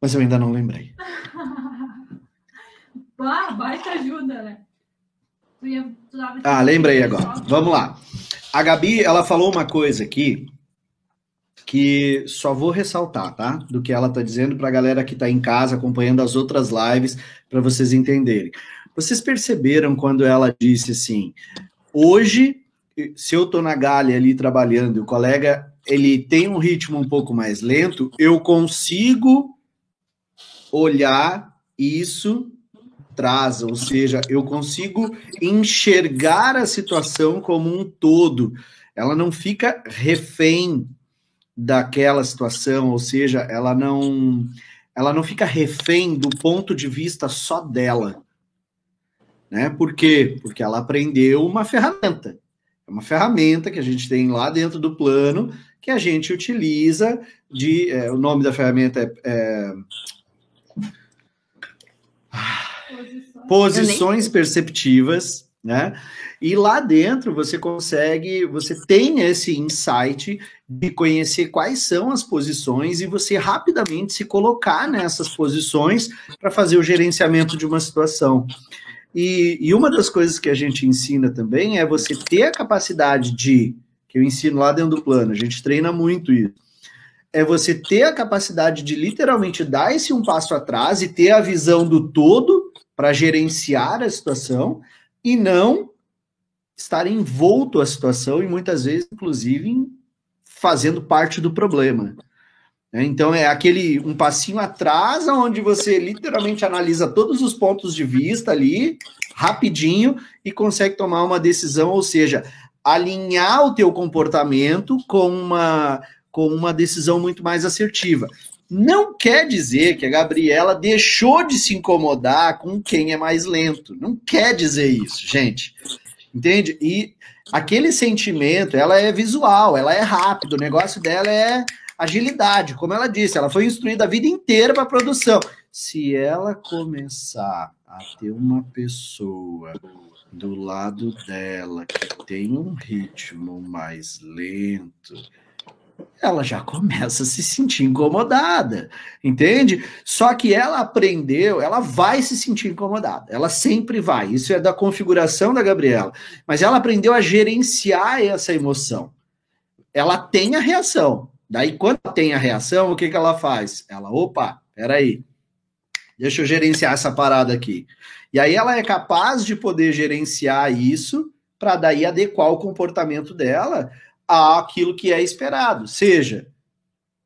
Mas eu ainda não lembrei. ah, baita ajuda, né? Tu ia, tu ah, lembrei agora. Vamos lá. A Gabi, ela falou uma coisa aqui que só vou ressaltar, tá? Do que ela tá dizendo para a galera que está em casa acompanhando as outras lives, para vocês entenderem. Vocês perceberam quando ela disse assim: hoje, se eu tô na galha ali trabalhando, o colega ele tem um ritmo um pouco mais lento, eu consigo olhar isso atrás, ou seja, eu consigo enxergar a situação como um todo. Ela não fica refém daquela situação, ou seja, ela não ela não fica refém do ponto de vista só dela. Né? Por quê? Porque ela aprendeu uma ferramenta. É uma ferramenta que a gente tem lá dentro do plano que a gente utiliza de. É, o nome da ferramenta é, é posições perceptivas, né? E lá dentro você consegue, você tem esse insight de conhecer quais são as posições e você rapidamente se colocar nessas posições para fazer o gerenciamento de uma situação. E, e, uma das coisas que a gente ensina também é você ter a capacidade de, que eu ensino lá dentro do plano, a gente treina muito isso, é você ter a capacidade de literalmente dar esse um passo atrás e ter a visão do todo para gerenciar a situação e não estar envolto a situação e muitas vezes, inclusive, fazendo parte do problema. Né? Então é aquele um passinho atrás, onde você literalmente analisa todos os pontos de vista ali, rapidinho, e consegue tomar uma decisão, ou seja, alinhar o teu comportamento com uma, com uma decisão muito mais assertiva. Não quer dizer que a Gabriela deixou de se incomodar com quem é mais lento. Não quer dizer isso, gente. Entende? E aquele sentimento, ela é visual, ela é rápido, o negócio dela é agilidade. Como ela disse, ela foi instruída a vida inteira para produção. Se ela começar a ter uma pessoa do lado dela que tem um ritmo mais lento, ela já começa a se sentir incomodada, entende? Só que ela aprendeu, ela vai se sentir incomodada, ela sempre vai. Isso é da configuração da Gabriela, mas ela aprendeu a gerenciar essa emoção. Ela tem a reação. Daí, quando tem a reação, o que, que ela faz? Ela, opa, peraí, deixa eu gerenciar essa parada aqui. E aí ela é capaz de poder gerenciar isso para daí adequar o comportamento dela àquilo que é esperado, seja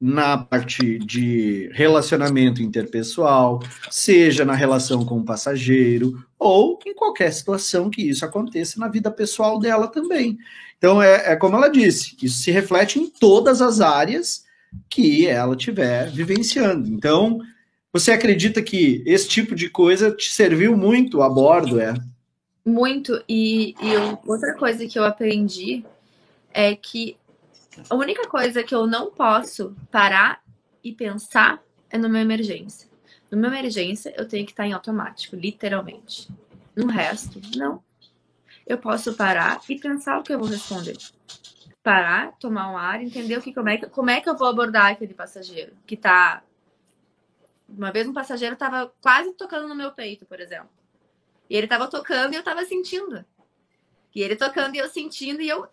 na parte de relacionamento interpessoal, seja na relação com o passageiro, ou em qualquer situação que isso aconteça na vida pessoal dela também. Então, é, é como ela disse, isso se reflete em todas as áreas que ela tiver vivenciando. Então, você acredita que esse tipo de coisa te serviu muito a bordo, é? Muito. E, e outra coisa que eu aprendi é que a única coisa que eu não posso parar e pensar é numa emergência. Numa emergência, eu tenho que estar em automático, literalmente. No resto, não. Eu posso parar e pensar o que eu vou responder. Parar, tomar um ar, entender o que, como, é que, como é que eu vou abordar aquele passageiro que tá. Uma vez um passageiro estava quase tocando no meu peito, por exemplo. E ele estava tocando e eu estava sentindo. E ele tocando e eu sentindo, e eu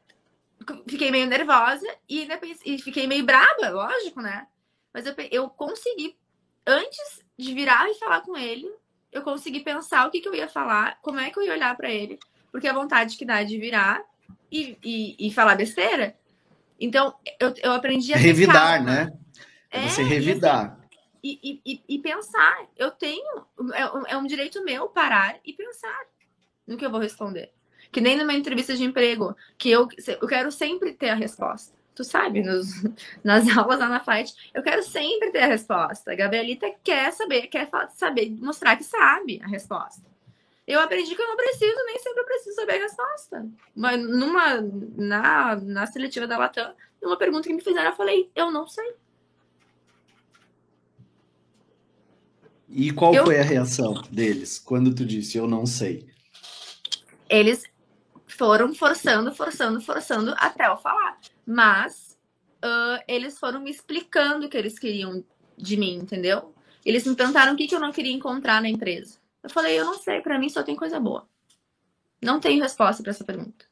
fiquei meio nervosa e, e fiquei meio braba, lógico, né? Mas eu, eu consegui, antes de virar e falar com ele, eu consegui pensar o que, que eu ia falar, como é que eu ia olhar para ele, porque a vontade que dá de virar e, e, e falar besteira. Então, eu, eu aprendi a. Revidar, né? É, você revidar. E, e, e, pensar. Eu tenho. É, é um direito meu parar e pensar no que eu vou responder. Que nem numa entrevista de emprego, que eu, eu quero sempre ter a resposta. Tu sabe, nos, nas aulas lá na Fight, eu quero sempre ter a resposta. A Gabrielita quer saber, quer saber, mostrar que sabe a resposta. Eu aprendi que eu não preciso, nem sempre eu preciso saber a resposta. Mas numa, na, na seletiva da Latam, numa pergunta que me fizeram, eu falei, eu não sei. E qual eu... foi a reação deles quando tu disse eu não sei? Eles foram forçando, forçando, forçando até eu falar. Mas uh, eles foram me explicando o que eles queriam de mim, entendeu? Eles me perguntaram o que, que eu não queria encontrar na empresa. Eu falei, eu não sei, para mim só tem coisa boa. Não tenho resposta para essa pergunta.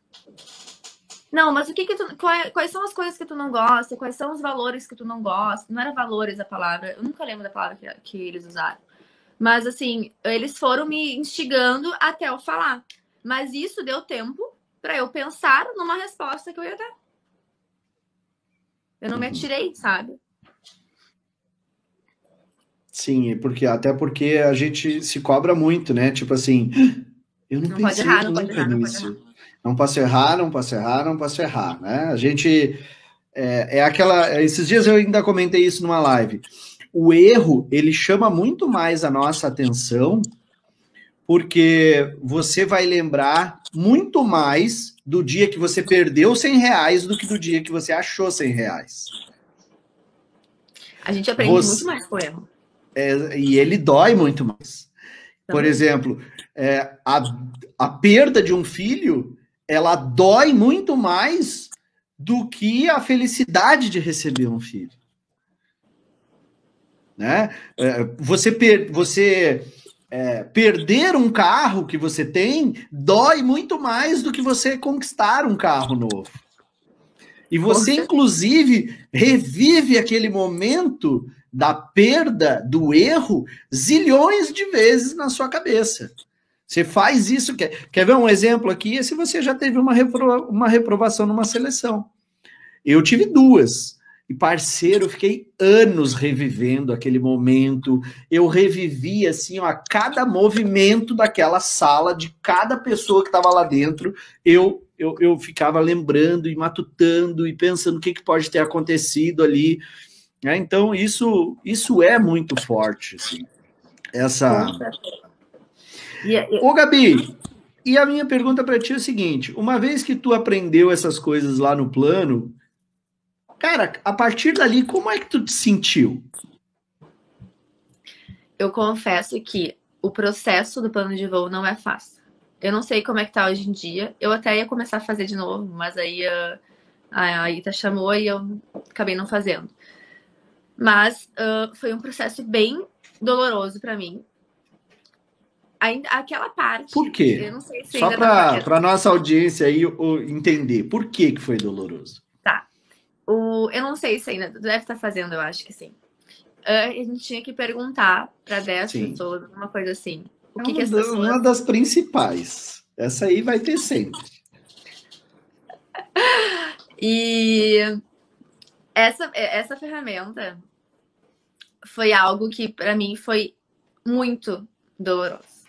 Não, mas o que que tu, quais, quais, são as coisas que tu não gosta? Quais são os valores que tu não gosta? Não era valores a palavra, eu nunca lembro da palavra que, que eles usaram. Mas assim, eles foram me instigando até eu falar. Mas isso deu tempo para eu pensar numa resposta que eu ia dar. Eu não me uhum. atirei, sabe? Sim, porque até porque a gente se cobra muito, né? Tipo assim, eu não, não pensei errar, não nunca errar, nisso. Não, não posso errar, não posso errar, não posso errar, né? A gente é, é aquela. Esses dias eu ainda comentei isso numa live. O erro ele chama muito mais a nossa atenção porque você vai lembrar muito mais do dia que você perdeu 100 reais do que do dia que você achou 100 reais. A gente aprende você, muito mais com o erro. É, e ele dói muito mais. Também. Por exemplo, é, a, a perda de um filho, ela dói muito mais do que a felicidade de receber um filho. Né? É, você, per, você é, perder um carro que você tem dói muito mais do que você conquistar um carro novo. E você, inclusive, revive aquele momento da perda, do erro, zilhões de vezes na sua cabeça. Você faz isso. Quer, quer ver um exemplo aqui? É se você já teve uma, repro, uma reprovação numa seleção. Eu tive duas. E, parceiro, eu fiquei anos revivendo aquele momento. Eu revivi, assim, ó, a cada movimento daquela sala, de cada pessoa que estava lá dentro, eu eu, eu ficava lembrando e matutando e pensando o que, que pode ter acontecido ali. Né? Então, isso, isso é muito forte. Assim. Essa. Ô, Gabi, e a minha pergunta para ti é o seguinte: uma vez que tu aprendeu essas coisas lá no plano, cara, a partir dali, como é que tu te sentiu? Eu confesso que o processo do plano de voo não é fácil. Eu não sei como é que tá hoje em dia. Eu até ia começar a fazer de novo, mas aí a, a Ita chamou e eu acabei não fazendo. Mas uh, foi um processo bem doloroso para mim. Ainda, aquela parte. Por quê? Eu não sei se Só para nossa audiência aí entender. Por que, que foi doloroso? Tá. O, eu não sei se ainda. Deve estar fazendo, eu acho que sim. Uh, a gente tinha que perguntar para 10 pessoas, uma coisa assim. O que, é que as pessoas... uma das principais. Essa aí vai ter sempre. e essa, essa ferramenta foi algo que para mim foi muito doloroso,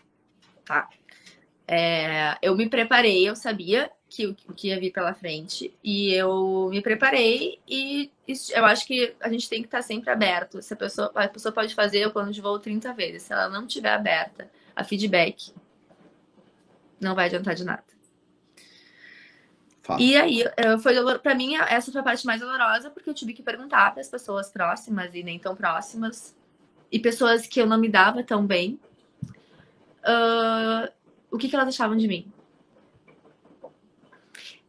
tá? É, eu me preparei, eu sabia que o que ia vir pela frente e eu me preparei e eu acho que a gente tem que estar sempre aberto. Se a pessoa, a pessoa pode fazer o plano de voo 30 vezes, se ela não estiver aberta a feedback. Não vai adiantar de nada. Fala. E aí, eh, foi para mim, essa foi a parte mais dolorosa, porque eu tive que perguntar para as pessoas próximas e nem tão próximas, e pessoas que eu não me dava tão bem, uh, o que, que elas achavam de mim.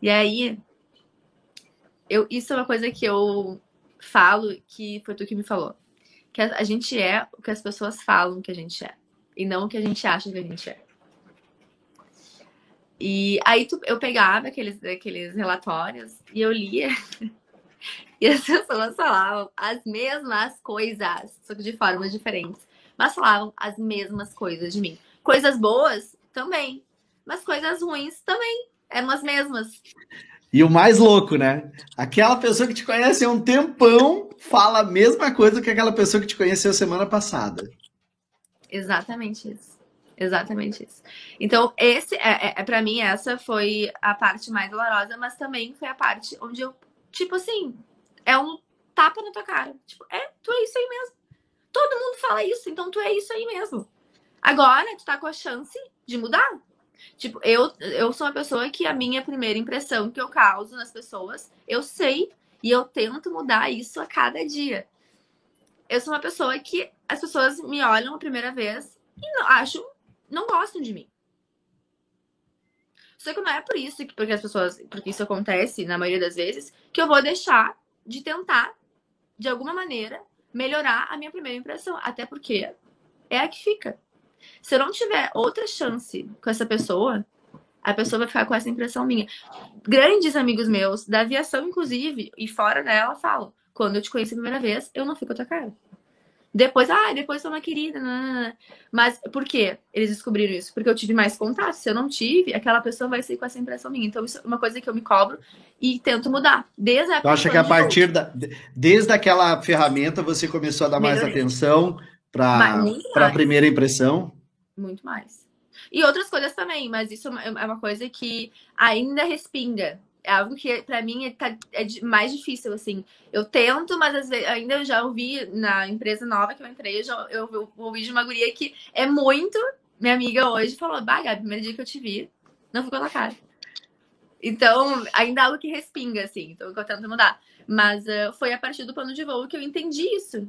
E aí, eu, isso é uma coisa que eu falo, que foi tu que me falou. Que a, gente é o que as pessoas falam que a gente é e não o que a gente acha que a gente é. E aí tu, eu pegava aqueles, aqueles relatórios e eu lia e as pessoas falavam as mesmas coisas, só que de formas diferentes. Mas falavam as mesmas coisas de mim. Coisas boas também, mas coisas ruins também eram as mesmas. E o mais louco, né? Aquela pessoa que te conhece há um tempão fala a mesma coisa que aquela pessoa que te conheceu semana passada. Exatamente isso. Exatamente isso. Então, esse é, é, é para mim, essa foi a parte mais dolorosa, mas também foi a parte onde eu, tipo assim, é um tapa na tua cara. Tipo, é, tu é isso aí mesmo. Todo mundo fala isso, então tu é isso aí mesmo. Agora, tu tá com a chance de mudar. Tipo, eu, eu sou uma pessoa que a minha primeira impressão que eu causo nas pessoas, eu sei e eu tento mudar isso a cada dia. Eu sou uma pessoa que as pessoas me olham a primeira vez e não, acho, não gostam de mim. Só que não é por isso, porque as pessoas, porque isso acontece na maioria das vezes, que eu vou deixar de tentar, de alguma maneira, melhorar a minha primeira impressão. Até porque é a que fica. Se eu não tiver outra chance com essa pessoa, a pessoa vai ficar com essa impressão minha. Grandes amigos meus, da aviação, inclusive, e fora dela, falam: quando eu te conheci a primeira vez, eu não fico a tua cara. Depois, ah, depois sou uma querida. Não, não, não. Mas por que eles descobriram isso? Porque eu tive mais contato. Se eu não tive, aquela pessoa vai ser com essa impressão minha. Então, isso é uma coisa que eu me cobro e tento mudar. Desde a Eu acho que a partir da. Desde aquela ferramenta você começou a dar mais atenção para a primeira impressão? Muito mais. E outras coisas também, mas isso é uma coisa que ainda respinga. É algo que para mim é, tá, é, mais difícil, assim. Eu tento, mas às vezes ainda eu já ouvi na empresa nova que eu entrei, eu, já, eu, eu ouvi de uma guria que é muito. Minha amiga hoje falou: Bah, Gabi, primeiro dia que eu te vi, não ficou na cara. Então, ainda é algo que respinga, assim. Então, eu tento mudar. Mas uh, foi a partir do plano de voo que eu entendi isso.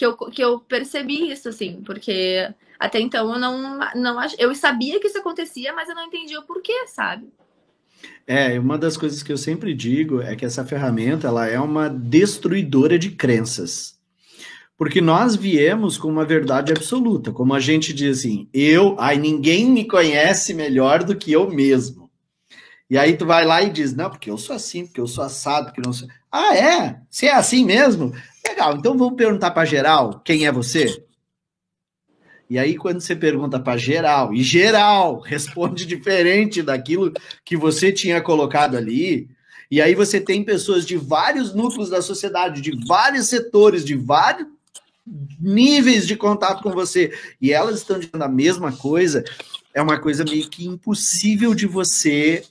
Que eu, que eu percebi isso, assim. Porque até então eu não, não eu sabia que isso acontecia, mas eu não entendia o porquê, sabe? É, uma das coisas que eu sempre digo é que essa ferramenta ela é uma destruidora de crenças. Porque nós viemos com uma verdade absoluta, como a gente diz assim, eu, ai, ninguém me conhece melhor do que eu mesmo. E aí tu vai lá e diz, não, porque eu sou assim, porque eu sou assado, porque não sou. Ah, é? Você é assim mesmo? Legal, então vamos perguntar para geral quem é você? E aí, quando você pergunta para geral, e geral responde diferente daquilo que você tinha colocado ali, e aí você tem pessoas de vários núcleos da sociedade, de vários setores, de vários níveis de contato com você, e elas estão dizendo a mesma coisa, é uma coisa meio que impossível de você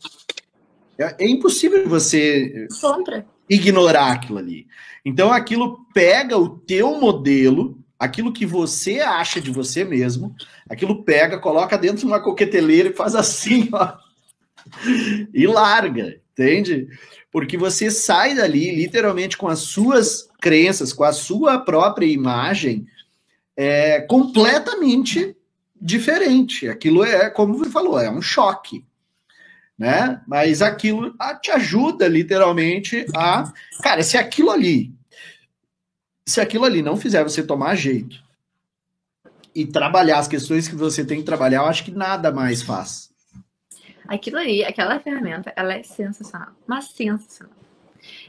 é, é impossível você Contra. Ignorar aquilo ali. Então aquilo pega o teu modelo, aquilo que você acha de você mesmo, aquilo pega, coloca dentro de uma coqueteleira e faz assim, ó. E larga, entende? Porque você sai dali literalmente com as suas crenças, com a sua própria imagem é completamente diferente. Aquilo é, como você falou, é um choque né? Mas aquilo te ajuda literalmente a, cara, se aquilo ali, se aquilo ali não fizer você tomar jeito e trabalhar as questões que você tem que trabalhar, eu acho que nada mais faz. Aquilo ali, aquela ferramenta, ela é sensacional, mas sensacional.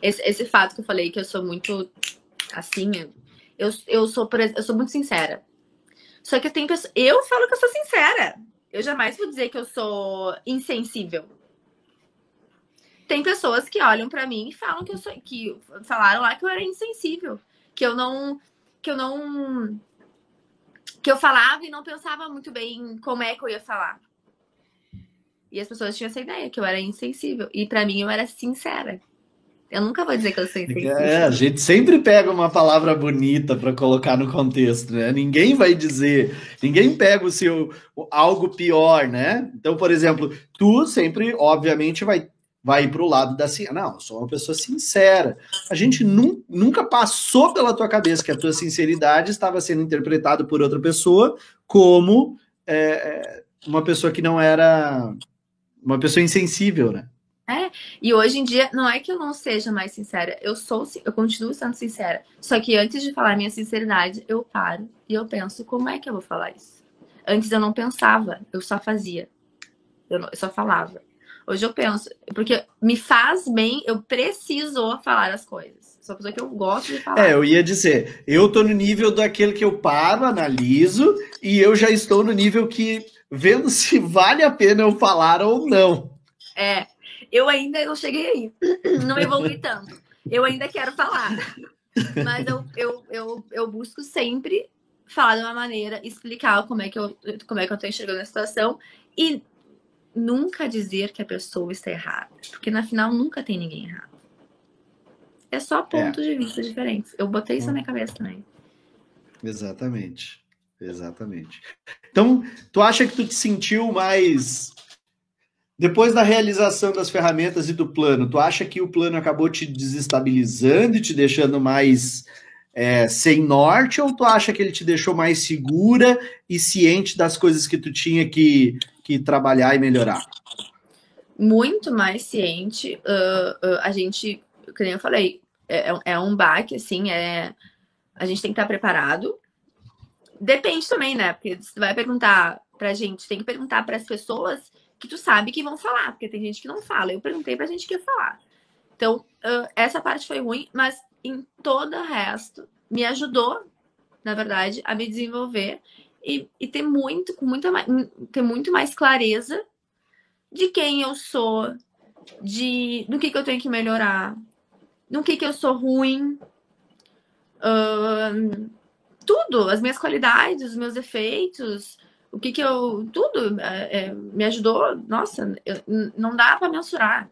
Esse, esse fato que eu falei que eu sou muito assim, eu, eu sou eu sou muito sincera. Só que tenho pessoas, eu falo que eu sou sincera. Eu jamais vou dizer que eu sou insensível tem pessoas que olham para mim e falam que eu sou que falaram lá que eu era insensível, que eu não que eu não que eu falava e não pensava muito bem como é que eu ia falar. E as pessoas tinham essa ideia que eu era insensível e para mim eu era sincera. Eu nunca vou dizer que eu sou insensível. É, a gente sempre pega uma palavra bonita para colocar no contexto, né? Ninguém vai dizer, ninguém pega o seu algo pior, né? Então, por exemplo, tu sempre, obviamente, vai vai para o lado da assim, não, eu sou uma pessoa sincera. A gente nu nunca passou pela tua cabeça que a tua sinceridade estava sendo interpretada por outra pessoa como é, é, uma pessoa que não era uma pessoa insensível, né? É, e hoje em dia não é que eu não seja mais sincera, eu sou, eu continuo sendo sincera. Só que antes de falar minha sinceridade, eu paro e eu penso como é que eu vou falar isso. Antes eu não pensava, eu só fazia. Eu, não, eu só falava. Hoje eu penso, porque me faz bem, eu preciso falar as coisas. Sou uma pessoa que eu gosto de falar. É, eu ia dizer, eu tô no nível daquele que eu paro, analiso, e eu já estou no nível que vendo se vale a pena eu falar ou não. É, eu ainda não cheguei aí. Não evolui tanto. Eu ainda quero falar. Mas eu, eu, eu, eu busco sempre falar de uma maneira, explicar como é que eu, como é que eu tô enxergando a situação. E nunca dizer que a pessoa está errada, porque na final nunca tem ninguém errado. É só pontos é. de vista diferentes. Eu botei isso na minha cabeça também. Exatamente. Exatamente. Então, tu acha que tu te sentiu mais depois da realização das ferramentas e do plano, tu acha que o plano acabou te desestabilizando e te deixando mais é, sem norte, ou tu acha que ele te deixou mais segura e ciente das coisas que tu tinha que que trabalhar e melhorar? Muito mais ciente. Uh, uh, a gente, como eu falei, é, é, é um baque, assim, é, a gente tem que estar preparado. Depende também, né? Porque você vai perguntar pra gente, tem que perguntar para as pessoas que tu sabe que vão falar, porque tem gente que não fala. Eu perguntei pra gente que ia falar. Então, uh, essa parte foi ruim, mas em todo o resto me ajudou, na verdade, a me desenvolver e, e ter muito, com muita ter muito mais clareza de quem eu sou, de do que, que eu tenho que melhorar, no que, que eu sou ruim. Uh, tudo, as minhas qualidades, os meus defeitos, o que que eu. Tudo é, é, me ajudou. Nossa, eu, não dá para mensurar.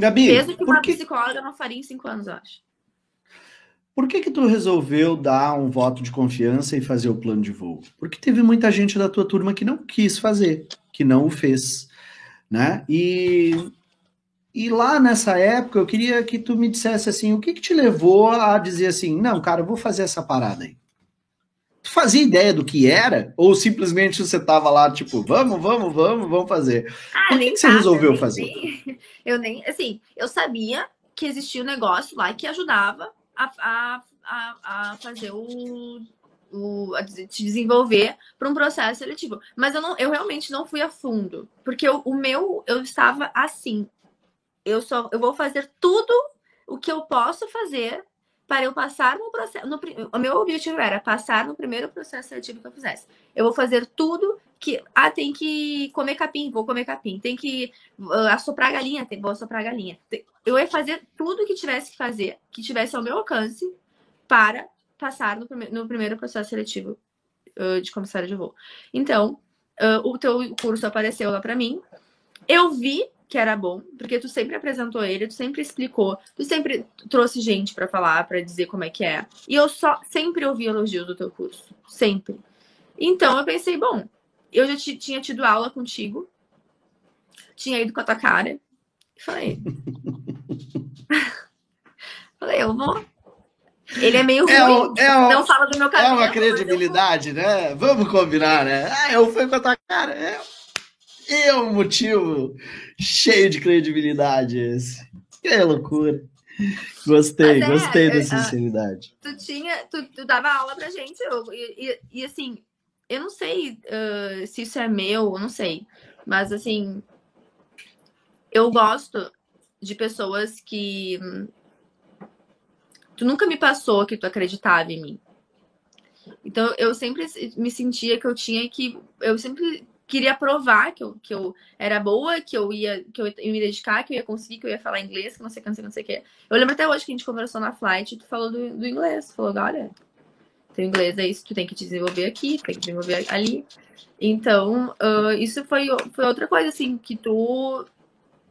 Gabi, Peso que uma por que, psicóloga não faria em cinco anos, eu acho. por que que tu resolveu dar um voto de confiança e fazer o plano de voo? Porque teve muita gente da tua turma que não quis fazer, que não o fez, né? E, e lá nessa época eu queria que tu me dissesse assim, o que que te levou a dizer assim, não, cara, eu vou fazer essa parada aí. Tu fazia ideia do que era? Ou simplesmente você tava lá, tipo, vamos, vamos, vamos, vamos fazer? Ah, Por que nem que você nada, resolveu nem- fazer? nem- eu nem, assim, eu sabia que existia um negócio lá que ajudava a, a, a, a fazer o, o te desenvolver para um processo seletivo. Mas eu não, eu realmente não fui a fundo, porque eu- o meu eu estava assim. Eu só eu vou fazer tudo o que eu posso fazer para eu passar no processo. O meu objetivo era passar no primeiro processo seletivo que eu fizesse. Eu vou fazer tudo que. Ah, tem que comer capim, vou comer capim. Tem que ah, assoprar galinha, tem, vou assoprar galinha. Eu ia fazer tudo que tivesse que fazer, que tivesse ao meu alcance, para passar no, prime- no primeiro processo seletivo ah, de comissário de voo. Então, ah, o teu curso apareceu lá para mim. Eu vi que era bom, porque tu sempre apresentou ele, tu sempre explicou, tu sempre trouxe gente para falar, para dizer como é que é. E eu só sempre ouvi elogios do teu curso, sempre. Então eu pensei, bom, eu já ti- tinha tido aula contigo, tinha ido com a tua cara, e falei, falei, eu vou. Ele é meio É, ruim, um- é, um- não fala do meu é cabelo. uma eu vou. credibilidade, né? Vamos combinar, né? Ah, eu fui com a tua cara. É, é um motivo cheio de credibilidade esse. Que loucura. Gostei, é, gostei é, da é, sinceridade. tu tinha, tu, tu dava aula pra gente, eu, e, e- e, assim, eu não sei ah, se isso é meu, eu não sei, mas assim, eu gosto de pessoas que tu nunca me passou que tu acreditava em mim. Então eu sempre me sentia que eu tinha que, eu sempre queria provar que eu, que eu era boa, que eu ia, que eu ia me dedicar, que eu ia conseguir, que eu ia falar inglês, que não sei o que, não sei o que, não sei o que. Eu lembro até hoje que a gente conversou na flight, tu falou do, do inglês. Tu falou, olha, teu inglês é isso, tu tem que te desenvolver aqui, tem que desenvolver ali. Então, ah, isso foi, foi outra coisa, assim, que tu,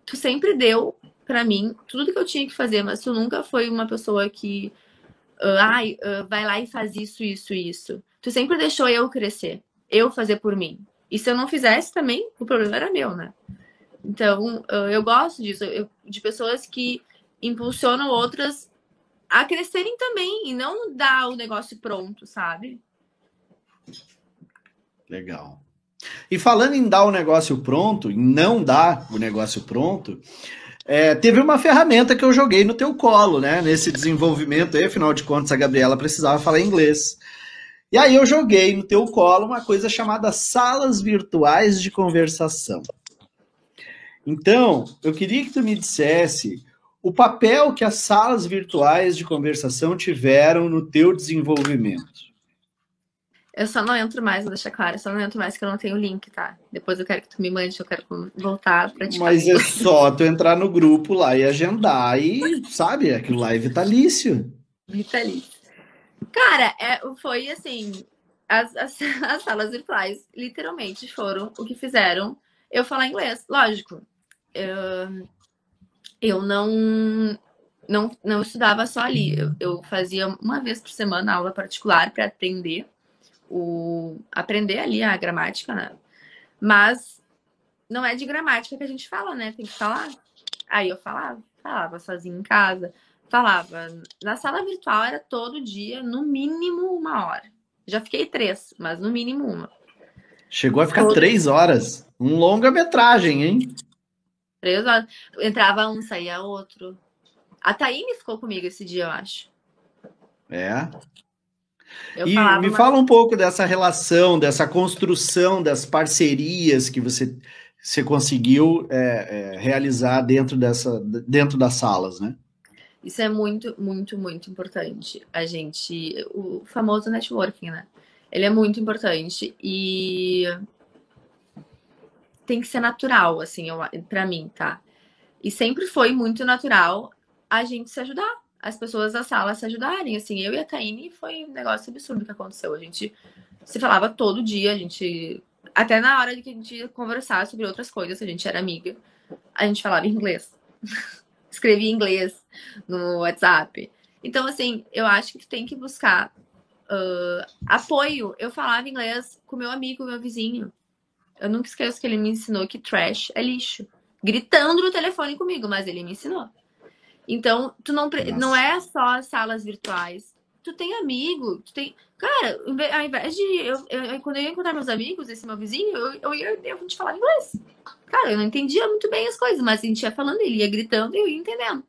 tu sempre deu pra mim tudo que eu tinha que fazer, mas tu nunca foi uma pessoa que, ah, ai, ah, vai lá e faz isso, isso, isso. Tu sempre deixou eu crescer, eu fazer por mim. E se eu não fizesse também, o problema era meu, né? Então, eu gosto disso, eu- de pessoas que impulsionam outras a crescerem também e não dar o negócio pronto, sabe? Legal. E falando em dar o negócio pronto, em não dar o negócio pronto, é, teve uma ferramenta que eu joguei no teu colo, né? Nesse desenvolvimento aí, afinal de contas, a Gabriela precisava falar inglês. E aí eu joguei no teu colo uma coisa chamada salas virtuais de conversação. Então, eu queria que tu me dissesse o papel que as salas virtuais de conversação tiveram no teu desenvolvimento. Eu só não entro mais, vou deixar claro, eu só não entro mais que eu não tenho link, tá? Depois eu quero que tu me mande, eu quero voltar a praticar. Mas é só tu entrar no grupo lá e agendar e, sabe, aquilo lá é vitalício. Vitalício. Cara, é, foi assim, as, as, as salas virtuais literalmente foram o que fizeram eu falar inglês. Lógico, eu, eu não, não, não estudava só ali. Eu, eu fazia uma vez por semana aula particular para aprender o aprender ali a gramática, né? Mas não é de gramática que a gente fala, né? Tem que falar. Aí eu falava, falava sozinha em casa, falava. Na sala virtual era todo dia, no mínimo uma hora. Já fiquei três, mas no mínimo uma. Chegou a ficar Todo- três horas. Um longa-metragem, hein? Três horas. Entrava um, saía outro. A Taine ficou comigo esse dia, eu acho. É. Eu e me mas- fala um pouco dessa relação, dessa construção das parcerias que você, você conseguiu é, é, realizar dentro, dessa, dentro das salas, né? Isso é muito, muito, muito importante. A gente. O famoso networking, né? Ele é muito importante e tem que ser natural, assim, pra mim, tá? E sempre foi muito natural a gente se ajudar, as pessoas da sala se ajudarem. Assim, eu e a Taine foi um negócio absurdo que aconteceu. A gente se falava todo dia, a gente. Até na hora de que a gente conversar sobre outras coisas, a gente era amiga, a gente falava inglês. Escrevia inglês no WhatsApp. Então, assim, eu acho que tu tem que buscar uh, apoio. Eu falava inglês com meu amigo, meu vizinho. Eu nunca esqueço que ele me ensinou que trash é lixo. Gritando no telefone comigo, mas ele me ensinou. Então, tu não, não é só salas virtuais. Tu tem amigo, tu tem. Cara, ao invés de. Eu, eu, quando eu ia encontrar meus amigos, esse meu vizinho, eu, eu ia eu, a gente falava inglês. Cara, eu não entendia muito bem as coisas, mas a gente ia falando, ele ia gritando e eu ia entendendo.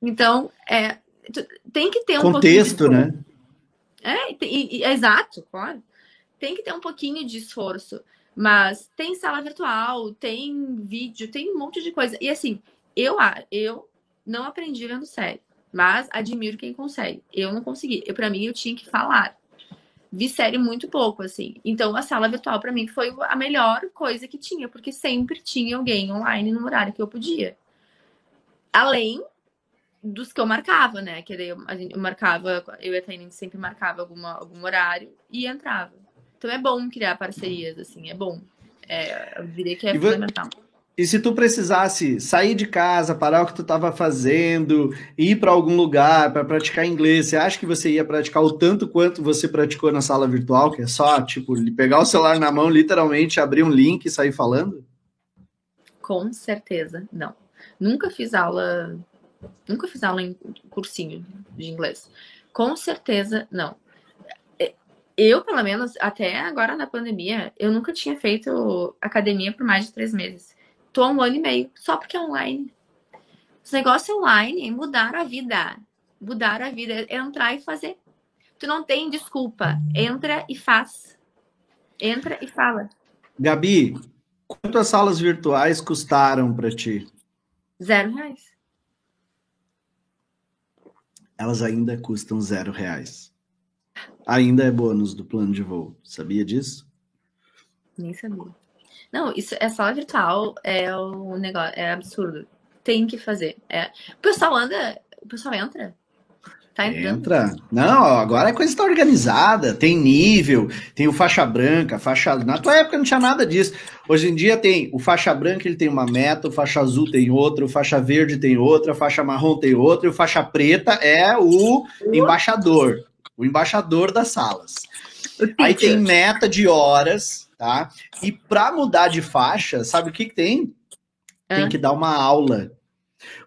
Então, é, tem que ter um contexto, né? É, e, e, exato, claro. Tem que ter um pouquinho de esforço. Mas tem sala virtual, tem vídeo, tem um monte de coisa. E assim, eu, eu não aprendi vendo série, mas admiro quem consegue. Eu não consegui. Eu, para mim, eu tinha que falar. Vi série muito pouco, assim. Então, a sala virtual, para mim, foi a melhor coisa que tinha, porque sempre tinha alguém online no horário que eu podia. Além dos que eu marcava, né? Que eu, eu marcava, eu e a Tainine sempre marcava alguma, algum horário e entrava. Então é bom criar parcerias, assim, é bom. É, eu diria que é e fundamental. E se tu precisasse sair de casa, parar o que tu estava fazendo, ir para algum lugar para praticar inglês, você acha que você ia praticar o tanto quanto você praticou na sala virtual, que é só, tipo, pegar o celular na mão, literalmente abrir um link e sair falando? Com certeza, não. Nunca fiz aula Nunca fiz aula em cursinho de inglês. Com certeza, não. É, eu, pelo menos, até agora na pandemia, eu nunca tinha feito academia por mais de três meses. Tô um ano e meio, só porque é online. Os negócios online é mudar a vida. Mudar a vida, é entrar e fazer. Tu não tem desculpa. Entra e faz. Entra e fala. Gabi, quantas salas virtuais custaram para ti? Zero reais elas ainda custam zero reais. Ainda é bônus do plano de voo. Sabia disso? Nem sabia. Não, isso é sala virtual, é o negócio, é absurdo. Tem que fazer. É... O pessoal anda, o pessoal entra Tá Entra. Não, agora a coisa está organizada, tem nível, tem o faixa branca, faixa. Na tua época não tinha nada disso. Hoje em dia tem o faixa branca, ele tem uma meta, o faixa azul tem outra, o faixa verde tem outra, a faixa marrom tem outra, e o faixa preta é o embaixador, o embaixador das salas. Aí tem meta de horas, tá? E para mudar de faixa, sabe o que, que tem? Tem que dar uma aula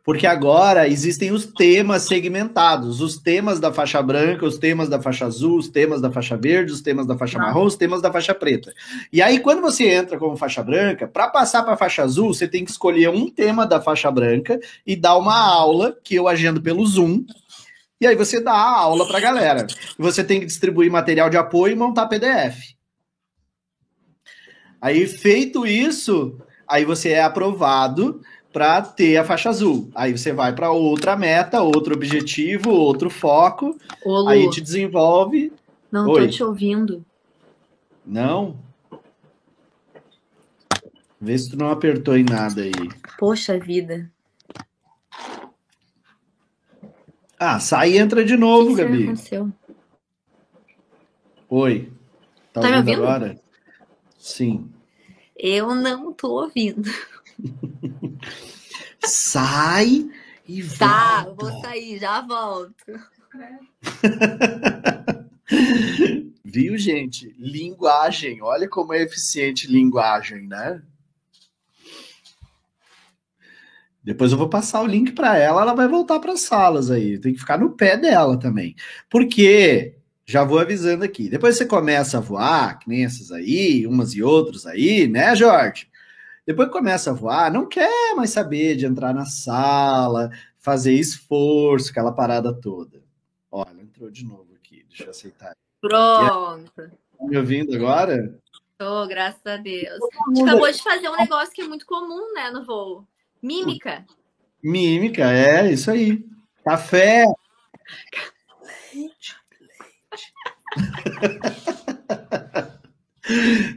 porque agora existem os temas segmentados, os temas da faixa branca, os temas da faixa azul, os temas da faixa verde, os temas da faixa marrom, os temas da faixa preta. E aí, quando você entra como faixa branca, para passar para a faixa azul, você tem que escolher um tema da faixa branca e dar uma aula, que eu agendo pelo Zoom, e aí você dá a aula para a galera. Você tem que distribuir material de apoio e montar PDF. Aí, feito isso, aí você é aprovado para ter a faixa azul. Aí você vai para outra meta, outro objetivo, outro foco. Ô, Lu, aí te desenvolve. Não Oi. tô te ouvindo. Não? Vê se tu não apertou em nada aí. Poxa vida. Ah, sai e entra de novo, que Gabi. Aconteceu? Oi. Tá, tá ouvindo, me ouvindo agora? Sim. Eu não tô ouvindo. Sai e tá, volta. Tá, vou sair, já volto. Viu, gente? Linguagem. Olha como é eficiente linguagem, né? Depois eu vou passar o link para ela, ela vai voltar para as salas aí. Tem que ficar no pé dela também. Porque, já vou avisando aqui, depois você começa a voar, que nem essas aí, umas e outras aí, né, Jorge? Depois que começa a voar, não quer mais saber de entrar na sala, fazer esforço, aquela parada toda. Olha, entrou de novo aqui, deixa eu aceitar. Pronto. Tá me ouvindo agora? Tô, graças a Deus. A gente acabou de fazer um negócio que é muito comum, né, no voo. Mímica. Mímica, é isso aí. Café. Leite, leite.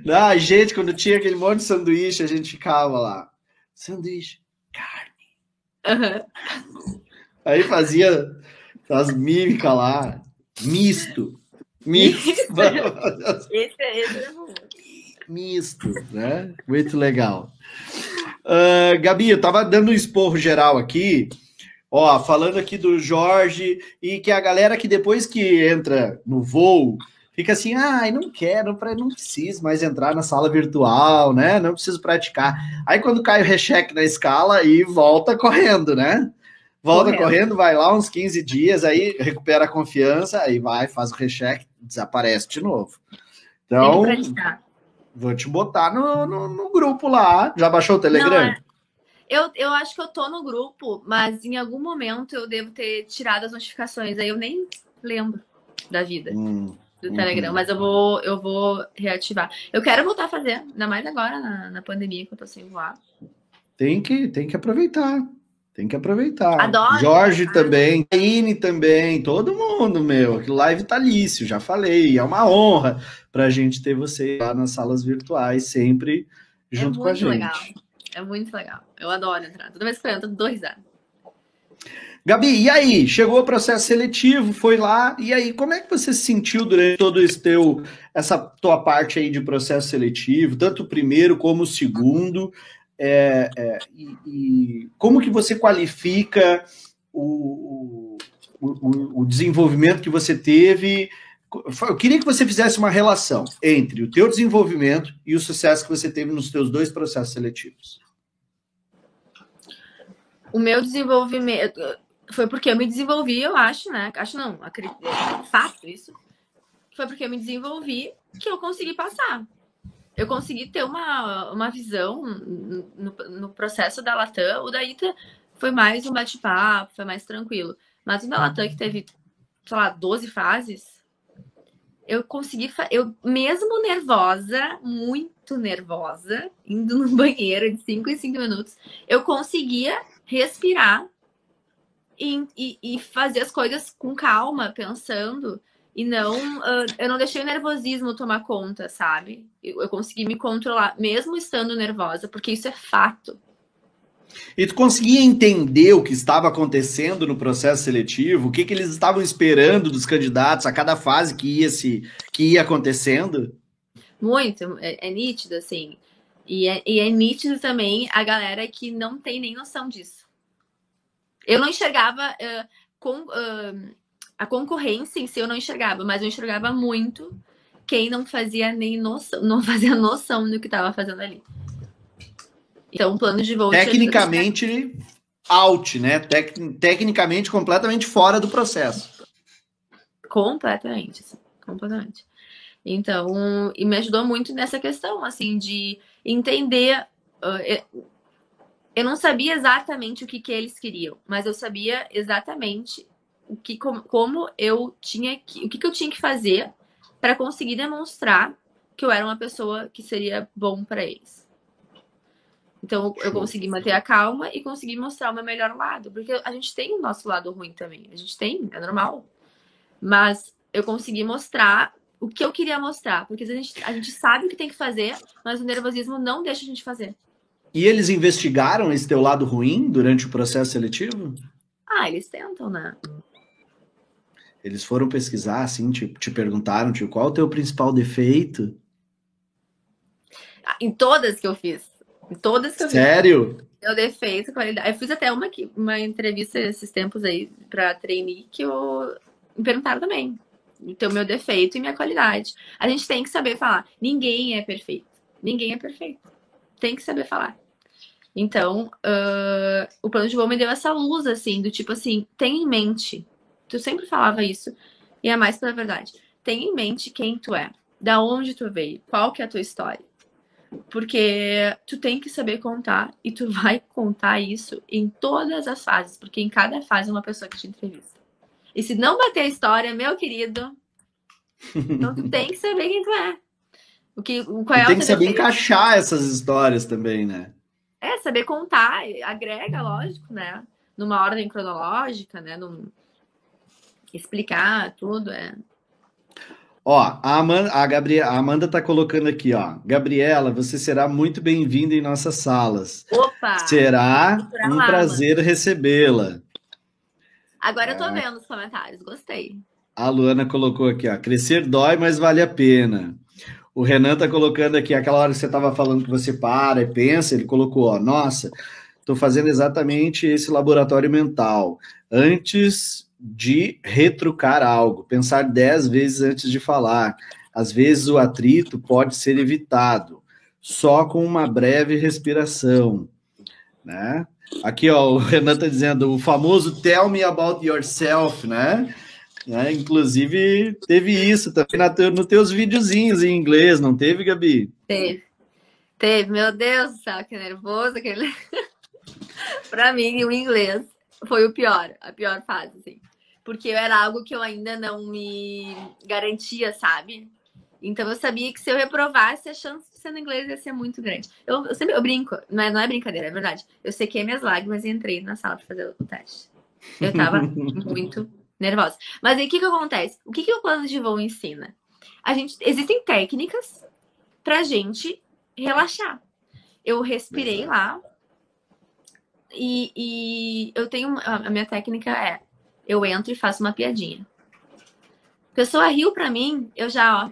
Não, gente, quando tinha aquele monte de sanduíche, a gente ficava lá. Sanduíche, carne. Uhum. Aí fazia As mímicas lá. Misto. Misto. esse, é, esse é bom. Misto, né? Muito legal. Uh, Gabi, eu tava dando um esporro geral aqui, ó, falando aqui do Jorge e que a galera que depois que entra no voo fica assim, ai, ah, não quero, não preciso mais entrar na sala virtual, né? Não preciso praticar. Aí quando cai o recheque na escala e volta correndo, né? Volta correndo. correndo, vai lá uns 15 dias, aí recupera a confiança, aí vai, faz o recheque, desaparece de novo. Então, vou te botar no, no, no, grupo lá. Já baixou o Telegram? Não, é... eu, eu acho que eu tô no grupo, mas em algum momento eu devo ter tirado as notificações, aí eu nem lembro da vida. Hum do Telegram, uhum. mas eu vou, eu vou reativar. Eu quero voltar a fazer, ainda mais agora na, na pandemia que eu tô sem voar. Tem que, tem que aproveitar. Tem que aproveitar. Adoro. Jorge também, Ine também, todo mundo, meu. Aquilo lá é vitalício, já falei. É uma honra para a gente ter você lá nas salas virtuais, sempre é junto é com a gente. Legal. É muito legal. Eu adoro entrar. Toda vez que eu entro, eu dou risada. Gabi, e aí? Chegou o processo seletivo, foi lá, e aí, como é que você se sentiu durante todo esse teu, essa tua parte aí de processo seletivo, tanto o primeiro como o segundo? É, é, e, e, como que você qualifica o, o, o, desenvolvimento que você teve? Eu queria que você fizesse uma relação entre o teu desenvolvimento e o sucesso que você teve nos teus dois processos seletivos. O meu desenvolvimento foi porque eu me desenvolvi, eu acho, né? Acho não, acredito, é fato isso. Foi porque eu me desenvolvi que eu consegui passar eu consegui ter uma, uma visão no, no processo da Latam. O da Ita foi mais um bate-papo, foi mais tranquilo. Mas o da Latam, que teve, sei lá, 12 fases, eu consegui, eu mesmo nervosa, muito nervosa, indo no banheiro de 5 em 5 minutos, eu conseguia respirar e, e, e fazer as coisas com calma, pensando. E não, uh, eu não deixei o nervosismo tomar conta, sabe? Eu, eu, consegui me controlar, mesmo estando nervosa, porque isso é fato. E tu conseguia entender o que estava acontecendo no processo seletivo, o que, que eles estavam esperando dos candidatos a cada fase que ia se que ia acontecendo? Muito, é, é nítido, assim. E é, e é nítido também a galera que não tem nem noção disso. Eu não enxergava uh, com. Uh, a concorrência em si eu não enxergava, mas eu enxergava muito quem não fazia nem noção, não fazia noção do que estava fazendo ali. Então, o plano de voo. Tecnicamente, out, né? Tec tecnicamente, completamente fora do processo. Completamente, completamente. Então, e me ajudou muito nessa questão, assim, de entender. Uh, eu não sabia exatamente o que, que eles queriam, mas eu sabia exatamente o que, como eu tinha que, o que, que eu tinha que fazer para conseguir demonstrar que eu era uma pessoa que seria bom para eles. Então eu consegui manter a calma e consegui mostrar o meu melhor lado, porque a gente tem o nosso lado ruim também, a gente tem, é normal. Mas eu consegui mostrar o que eu queria mostrar, porque a gente, a gente sabe o que tem que fazer, mas o nervosismo não deixa a gente fazer. E eles investigaram esse teu lado ruim durante o processo seletivo? Ah, eles tentam, né? Eles foram pesquisar, assim, te, te perguntaram, tipo, qual é o teu principal defeito? Ah, em todas que eu fiz. Em todas que eu Sério? fiz. Sério? Meu defeito, qualidade. Eu fiz até uma, uma entrevista esses tempos aí pra trainee que eu... me perguntaram também. Então, meu defeito e minha qualidade. A gente tem que saber falar. Ninguém é perfeito. Ninguém é perfeito. Tem que saber falar. Então, uh, o plano de voo me deu essa luz, assim, do tipo assim, tem em mente Tu sempre falava isso. E é mais pela verdade. Tenha em mente quem tu é, da onde tu veio, qual que é a tua história. Porque tu tem que saber contar e tu vai contar isso em todas as fases, porque em cada fase é uma pessoa que te entrevista. E se não bater a história, meu querido, então tu tem que saber quem tu é. O que, qual é tem que saber encaixar essas histórias também, né? É, saber contar, agrega, lógico, né? Numa ordem cronológica, né? Num, explicar tudo, é. Ó, a Amanda, a, Gabriela, a Amanda tá colocando aqui, ó. Gabriela, você será muito bem-vinda em nossas salas. Opa! Será um lá, prazer recebê-la. Agora é. eu tô é. vendo os comentários, gostei. A Luana colocou aqui, ó, crescer dói, mas vale a pena. O Renan tá colocando aqui, aquela hora que você estava falando que você para e pensa, ele colocou, ó, nossa, estou fazendo exatamente esse laboratório mental. Antes de retrucar algo, pensar dez vezes antes de falar. Às vezes o atrito pode ser evitado só com uma breve respiração, né? Aqui, ó, o Renan está dizendo o famoso tell me about yourself, né? Né? Inclusive, teve isso também na te, nos teus videozinhos em inglês, não teve, Gabi? Teve. Teve, meu Deus do céu, que nervoso aquele. para mim, o inglês foi o pior, a pior fase, assim. Porque era algo que eu ainda não me garantia, sabe? Então eu sabia que se eu reprovasse, a chance de ser no inglês ia ser muito grande. Eu, eu sempre eu brinco, não é, não é brincadeira, é verdade. Eu sequei minhas lágrimas e entrei na sala para fazer o teste. Eu tava muito nervosa. Mas aí o que, que acontece? O que, que o plano de voo ensina? A gente, existem técnicas pra gente relaxar. Eu respirei lá e, e eu tenho. A minha técnica é: eu entro e faço uma piadinha. Pessoa riu pra mim, eu já, ó.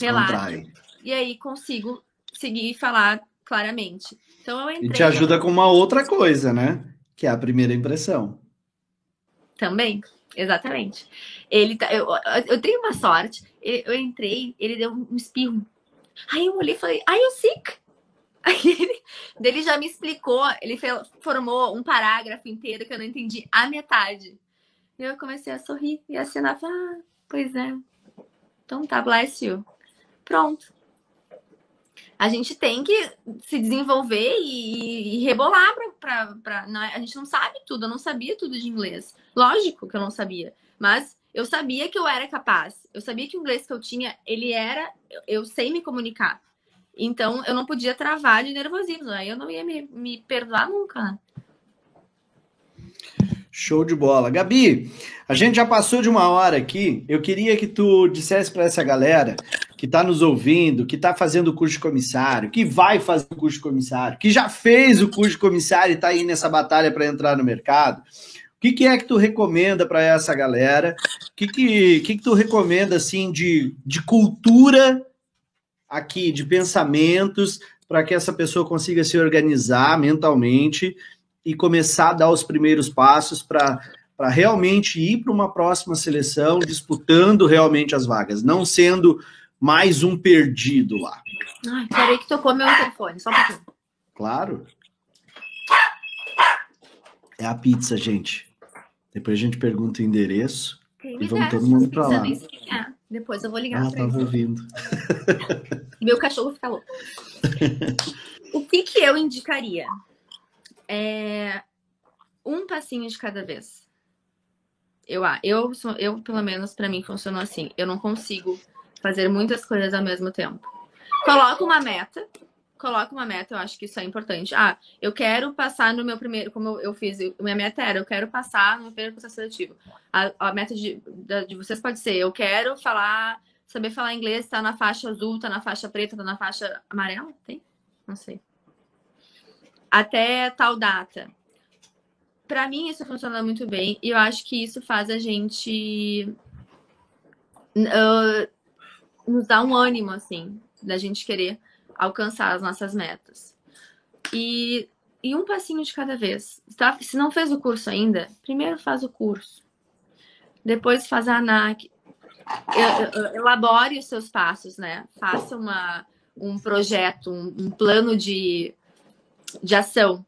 Relaxo. E aí consigo seguir e falar claramente. Então eu entrei. E te ajuda com uma outra coisa, né? Que é a primeira impressão. Também, exatamente. Ele tá, eu, eu tenho uma sorte. Eu entrei, ele deu um espirro. Aí eu olhei e falei, are you sick? Aí ele, já me explicou, ele formou um parágrafo inteiro que eu não entendi a metade. E eu comecei a sorrir e assinar, ah, pois é. Então tá, bless you. Pronto a gente tem que se desenvolver e, e rebolar para. É, a gente não sabe tudo, eu não sabia tudo de inglês. Lógico que eu não sabia, mas eu sabia que eu era capaz. Eu sabia que o inglês que eu tinha, ele era. Eu sei me comunicar. Então eu não podia travar de nervosismo. Aí eu não ia me, me perdoar nunca. Né? Show de bola. Gabi, a gente já passou de uma hora aqui. Eu queria que tu dissesse para essa galera que está nos ouvindo, que está fazendo o curso de comissário, que vai fazer o curso de comissário, que já fez o curso de comissário e está aí nessa batalha para entrar no mercado. O que, que, é que tu recomenda para essa galera? O que, que, que, que tu recomenda assim de, de cultura aqui, de pensamentos, para que essa pessoa consiga se organizar mentalmente e começar a dar os primeiros passos para para realmente ir para uma próxima seleção disputando realmente as vagas, não sendo mais um perdido lá. Ai, peraí que tocou meu telefone, só um pouquinho. Claro. É a pizza, gente. Depois a gente pergunta o endereço Quem e vamos todo mundo para lá. Depois eu vou ligar. Ah, tava ouvindo. Meu cachorro fica louco. o que que eu indicaria? é um passinho de cada vez. Eu, eu, eu pelo menos, para mim, funcionou assim. Eu não consigo fazer muitas coisas ao mesmo tempo. Coloca uma meta. Coloca uma meta, eu acho que isso é importante. Ah, eu quero passar no meu primeiro, como eu fiz, minha meta era, eu quero passar no meu primeiro processo seletivo. A, a meta de, de vocês pode ser, eu quero falar, saber falar inglês, tá na faixa azul, tá na faixa preta, tá na faixa amarela? Tem? Não sei até tal data. Para mim, isso funciona muito bem e eu acho que isso faz a gente uh, nos dar um ânimo, assim, da gente querer alcançar as nossas metas. E, e um passinho de cada vez. Tá? Se não fez o curso ainda, primeiro faz o curso. Depois faz a ANAC. Elabore os seus passos, né? Faça uma, um projeto, um, um plano de de ação.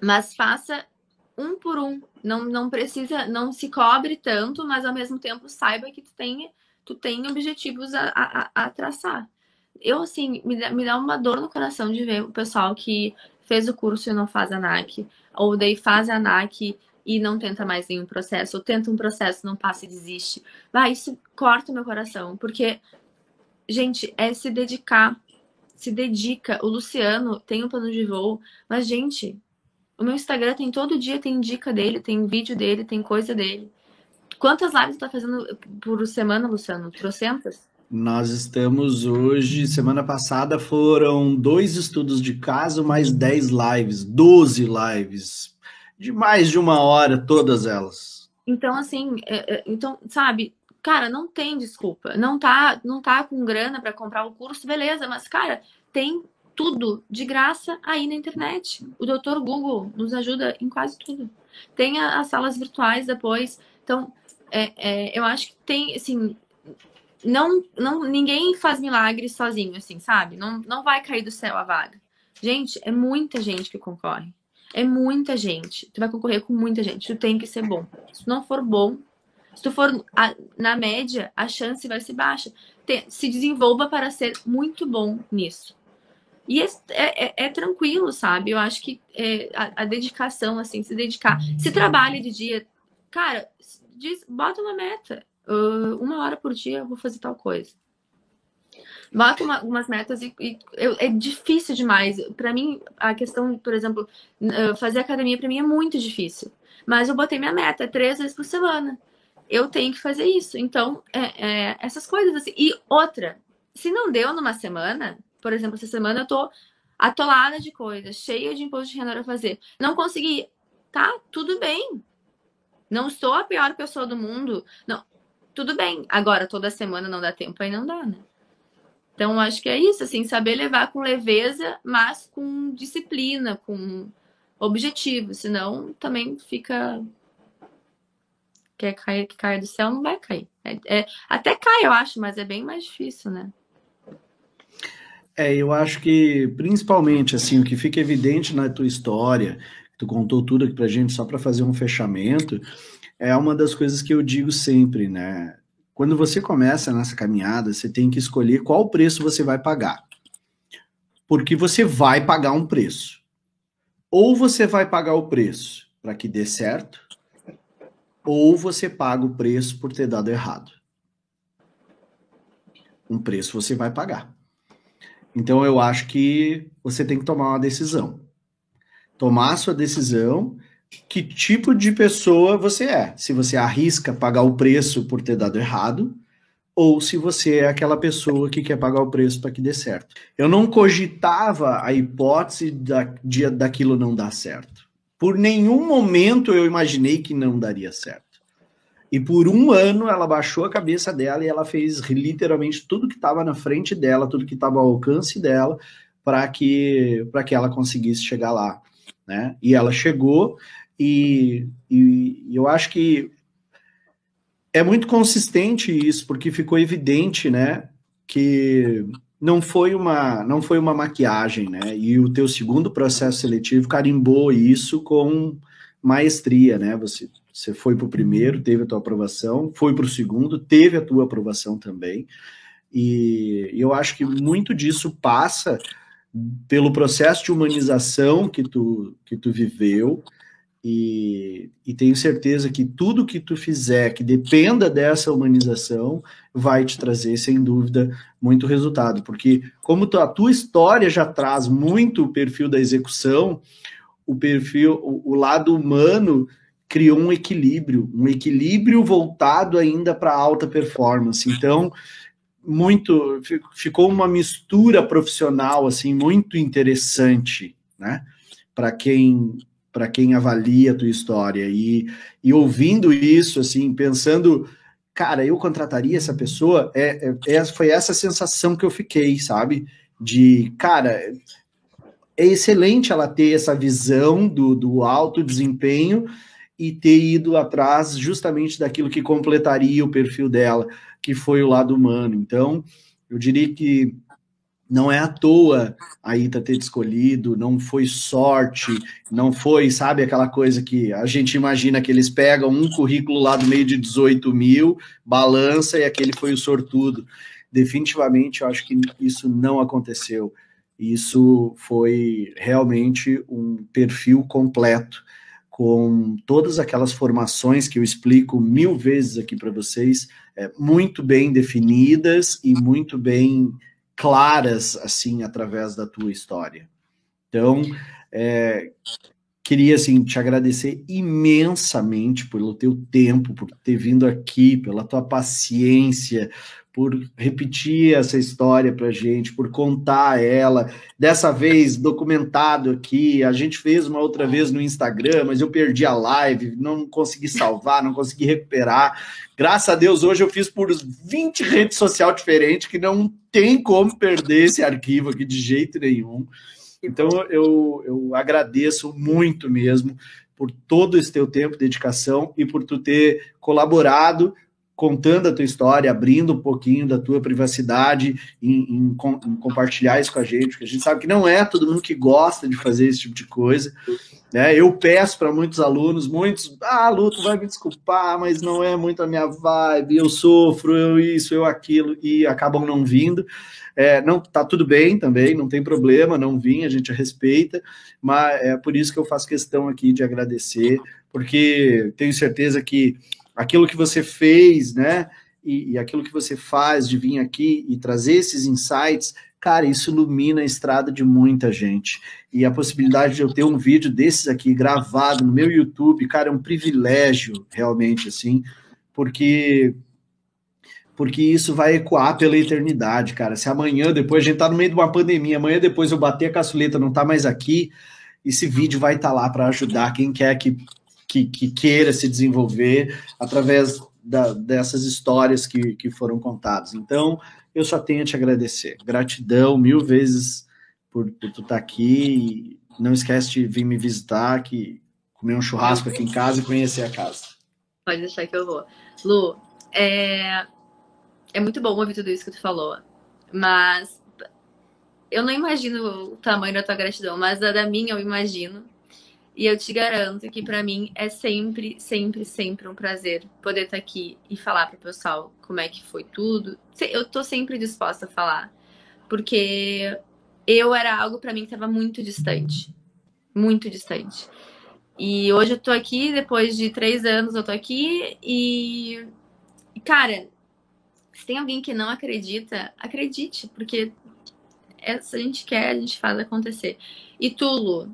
Mas faça um por um. Não, não precisa, não se cobre tanto, mas ao mesmo tempo saiba que tu tem, tu tem objetivos a, a, a traçar. Eu, assim, me dá, me dá uma dor no coração de ver o pessoal que fez o curso e não faz a NAC, ou daí faz a NAC e não tenta mais nenhum processo, ou tenta um processo, não passa e desiste. Vai, isso corta o meu coração, porque, gente, é se dedicar se dedica. O Luciano tem um plano de voo, mas, gente, o meu Instagram tem todo dia, tem dica dele, tem vídeo dele, tem coisa dele. Quantas lives tá fazendo por semana, Luciano? Trocentas? Nós estamos hoje, semana passada foram dois estudos de caso, mais dez lives, doze lives. de mais de uma hora, todas elas. Então, assim, é, é, então, sabe, cara, não tem desculpa. Não tá, não tá com grana para comprar o curso, beleza, mas, cara, tem tudo de graça aí na internet. O doutor Google nos ajuda em quase tudo. Tem as salas virtuais depois. Então, é, é, eu acho que tem, assim, não, não, ninguém faz milagre sozinho, assim, sabe? Não, não vai cair do céu a vaga. Gente, é muita gente que concorre. É muita gente. Tu vai concorrer com muita gente. Tu tem que ser bom. Se não for bom, se tu for a, na média, a chance vai ser baixa. Tem, se desenvolva para ser muito bom nisso. E é, é, é, é tranquilo, sabe? Eu acho que é, a, a, dedicação, assim, se dedicar. Se trabalha de dia, cara, diz, bota uma meta. Uh, uma hora por dia eu vou fazer tal coisa. Bota uma, umas metas e, e eu, é difícil demais. Para mim, a questão, por exemplo, fazer academia para mim é muito difícil. Mas eu botei minha meta três vezes por semana. Eu tenho que fazer isso. Então, é, é, essas coisas assim. E outra, se não deu numa semana, por exemplo, essa semana eu tô atolada de coisas, cheia de imposto de renda para fazer. Não consegui. Tá, tudo bem. Não sou a pior pessoa do mundo. Não, tudo bem. Agora, toda semana não dá tempo, aí não dá, né? Então, acho que é isso, assim, saber levar com leveza, mas com disciplina, com objetivo. Senão, também fica. Quer cair, que caia do céu, não vai cair. É, é, até cai, eu acho, mas é bem mais difícil, né? É, eu acho que principalmente assim, o que fica evidente na tua história, tu contou tudo aqui pra gente só para fazer um fechamento, é uma das coisas que eu digo sempre, né? Quando você começa nessa caminhada, você tem que escolher qual preço você vai pagar. Porque você vai pagar um preço. Ou você vai pagar o preço para que dê certo, ou você paga o preço por ter dado errado. Um preço você vai pagar. Então eu acho que você tem que tomar uma decisão. Tomar a sua decisão, que tipo de pessoa você é. Se você arrisca pagar o preço por ter dado errado, ou se você é aquela pessoa que quer pagar o preço para que dê certo. Eu não cogitava a hipótese da, de, daquilo não dar certo. Por nenhum momento eu imaginei que não daria certo. E por um ano ela baixou a cabeça dela e ela fez literalmente tudo que estava na frente dela, tudo que estava ao alcance dela, para que, que ela conseguisse chegar lá. Né? E ela chegou, e, e, eu acho que é muito consistente isso, porque ficou evidente né, que não foi uma não foi uma maquiagem, né? E o teu segundo processo seletivo carimbou isso com maestria, né? Você você foi para o primeiro, teve a tua aprovação, foi para o segundo, teve a tua aprovação também. E eu acho que muito disso passa pelo processo de humanização que tu, que tu viveu, e, e, tenho certeza que tudo que tu fizer que dependa dessa humanização vai te trazer, sem dúvida, muito resultado. Porque, como a tua história já traz muito o perfil da execução, o perfil, o, o lado humano criou um equilíbrio, um equilíbrio voltado ainda para alta performance. Então, muito ficou uma mistura profissional assim muito interessante, né? Para quem para quem avalia a tua história e, e ouvindo isso assim, pensando, cara, eu contrataria essa pessoa, é, é, é foi essa sensação que eu fiquei, sabe? De, cara, é excelente ela ter essa visão do, do alto desempenho e ter ido atrás justamente daquilo que completaria o perfil dela, que foi o lado humano. Então, eu diria que não é à toa a Ita ter escolhido, não foi sorte, não foi, sabe, aquela coisa que a gente imagina que eles pegam um currículo lá do meio de 18 mil, balança e aquele foi o sortudo. Definitivamente, eu acho que isso não aconteceu. Isso foi realmente um perfil completo com todas aquelas formações que eu explico mil vezes aqui para vocês, é, muito bem definidas e muito bem claras, assim, através da tua história. Então, é, queria assim te agradecer imensamente pelo teu tempo, por ter vindo aqui, pela tua paciência, por repetir essa história para gente, por contar ela. Dessa vez documentado aqui, a gente fez uma outra vez no Instagram, mas eu perdi a live, não consegui salvar, não consegui recuperar. Graças a Deus, hoje eu fiz por 20 redes sociais diferentes que não tem como perder esse arquivo aqui de jeito nenhum. Então, eu, eu agradeço muito mesmo por todo esse teu tempo, dedicação e por tu ter colaborado contando a tua história, abrindo um pouquinho da tua privacidade, em, em, em, compartilhar isso com a gente, porque a gente sabe que não é todo mundo que gosta de fazer esse tipo de coisa. Né? Eu peço para muitos alunos, muitos, ah, Lu, tu vai me desculpar, mas não é muito a minha vibe, eu sofro, eu isso, eu aquilo, e acabam não vindo. É, não tá tudo bem também, não tem problema, não vim, a gente respeita, mas é por isso que eu faço questão aqui de agradecer, porque tenho certeza que aquilo que você fez, né? E, e, aquilo que você faz de vir aqui e trazer esses insights, cara, isso ilumina a estrada de muita gente. E a possibilidade de eu ter um vídeo desses aqui gravado no meu YouTube, cara, é um privilégio, realmente, assim, porque porque isso vai ecoar pela eternidade, cara. Se amanhã, depois, a gente tá no meio de uma pandemia, amanhã depois eu bater a caçuleta, não tá mais aqui, esse vídeo vai estar tá lá para ajudar quem quer que que, que queira se desenvolver através da, dessas histórias que, que foram contadas. Então, eu só tenho a te agradecer. Gratidão mil vezes por, por tu estar tá aqui. Não esquece de vir me visitar, que comer um churrasco aqui em casa e conhecer a casa. Pode deixar que eu vou. Lu, é, é muito bom ouvir tudo isso que tu falou, mas eu não imagino o tamanho da tua gratidão, mas a da minha eu imagino. E eu te garanto que para mim é sempre, sempre, sempre um prazer poder estar tá aqui e falar para o pessoal como é que foi tudo. Eu tô sempre disposta a falar, porque eu era algo para mim que estava muito distante, muito distante. E hoje eu tô aqui, depois de três anos eu tô aqui e, cara, se tem alguém que não acredita, acredite, porque se a gente quer, a gente faz acontecer. E Tulo,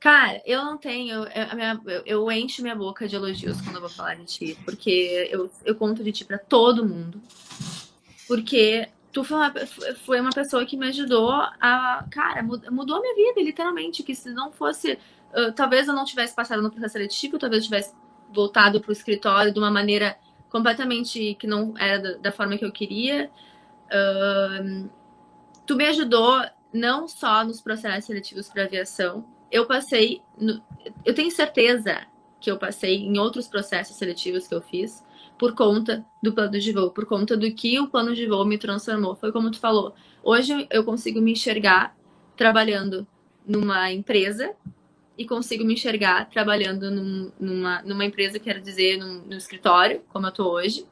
Cara, eu não tenho. Eu, minha, eu, eu, encho minha boca de elogios quando eu vou falar de ti, porque eu, eu conto de ti para todo mundo. Porque tu foi uma, foi uma pessoa que me ajudou a. Cara, mudou a minha vida, literalmente. Que se não fosse. Uh, talvez eu não tivesse passado no processo seletivo, talvez eu tivesse voltado pro escritório de uma maneira completamente que não era da, da forma que eu queria. Uh, tu me ajudou não só nos processos seletivos para aviação, eu passei, no, eu tenho certeza que eu passei em outros processos seletivos que eu fiz por conta do plano de voo, por conta do que o plano de voo me transformou. Foi como tu falou. Hoje eu consigo me enxergar trabalhando numa empresa e consigo me enxergar trabalhando num, numa, numa empresa, quero dizer, num, num escritório, como eu tô hoje.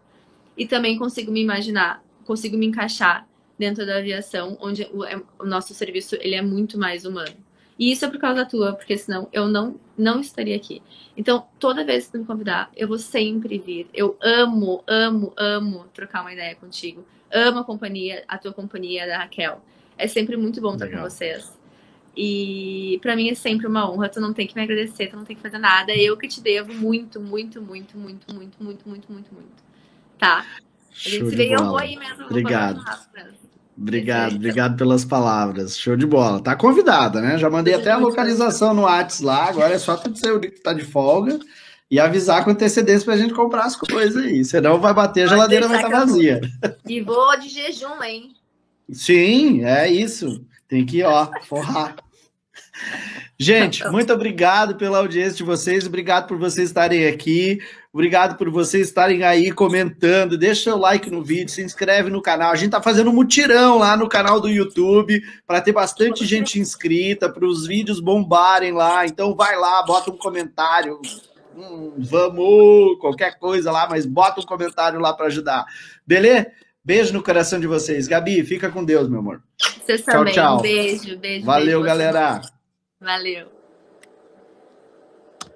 E também consigo me imaginar, consigo me encaixar dentro da aviação, onde o, é, o nosso serviço ele é muito mais humano. E isso é por causa tua, porque senão eu não, não estaria aqui. Então, toda vez que tu me convidar, eu vou sempre vir. Eu amo, amo, amo trocar uma ideia contigo. Amo a companhia, a tua companhia da Raquel. É sempre muito bom estar com vocês. E para mim é sempre uma honra. Tu não tem que me agradecer, tu não tem que fazer nada. Eu que te devo muito, muito, muito, muito, muito, muito, muito, muito, muito. Tá? A gente se vê eu vou aí mesmo. Obrigado. Obrigado, obrigado pelas palavras. Show de bola. Tá convidada, né? Já mandei até a localização no Whats lá. Agora é só tu dizer o dia que tá de folga e avisar com antecedência pra gente comprar as coisas aí. Senão vai bater, a geladeira vai estar tá vazia. E vou de jejum, hein? Sim, é isso. Tem que, ó, forrar. Gente, muito obrigado pela audiência de vocês, obrigado por vocês estarem aqui, obrigado por vocês estarem aí comentando. Deixa seu like no vídeo, se inscreve no canal. A gente tá fazendo um mutirão lá no canal do YouTube para ter bastante gente inscrita, para os vídeos bombarem lá. Então vai lá, bota um comentário, hum, vamos, qualquer coisa lá, mas bota um comentário lá para ajudar. Beleza? Beijo no coração de vocês. Gabi, fica com Deus, meu amor. Vocês tchau, também. Tchau. Beijo, beijo. Valeu, beijo galera. Valeu.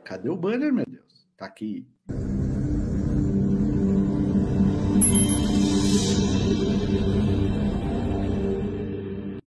Cadê o banner, meu Deus? Tá aqui.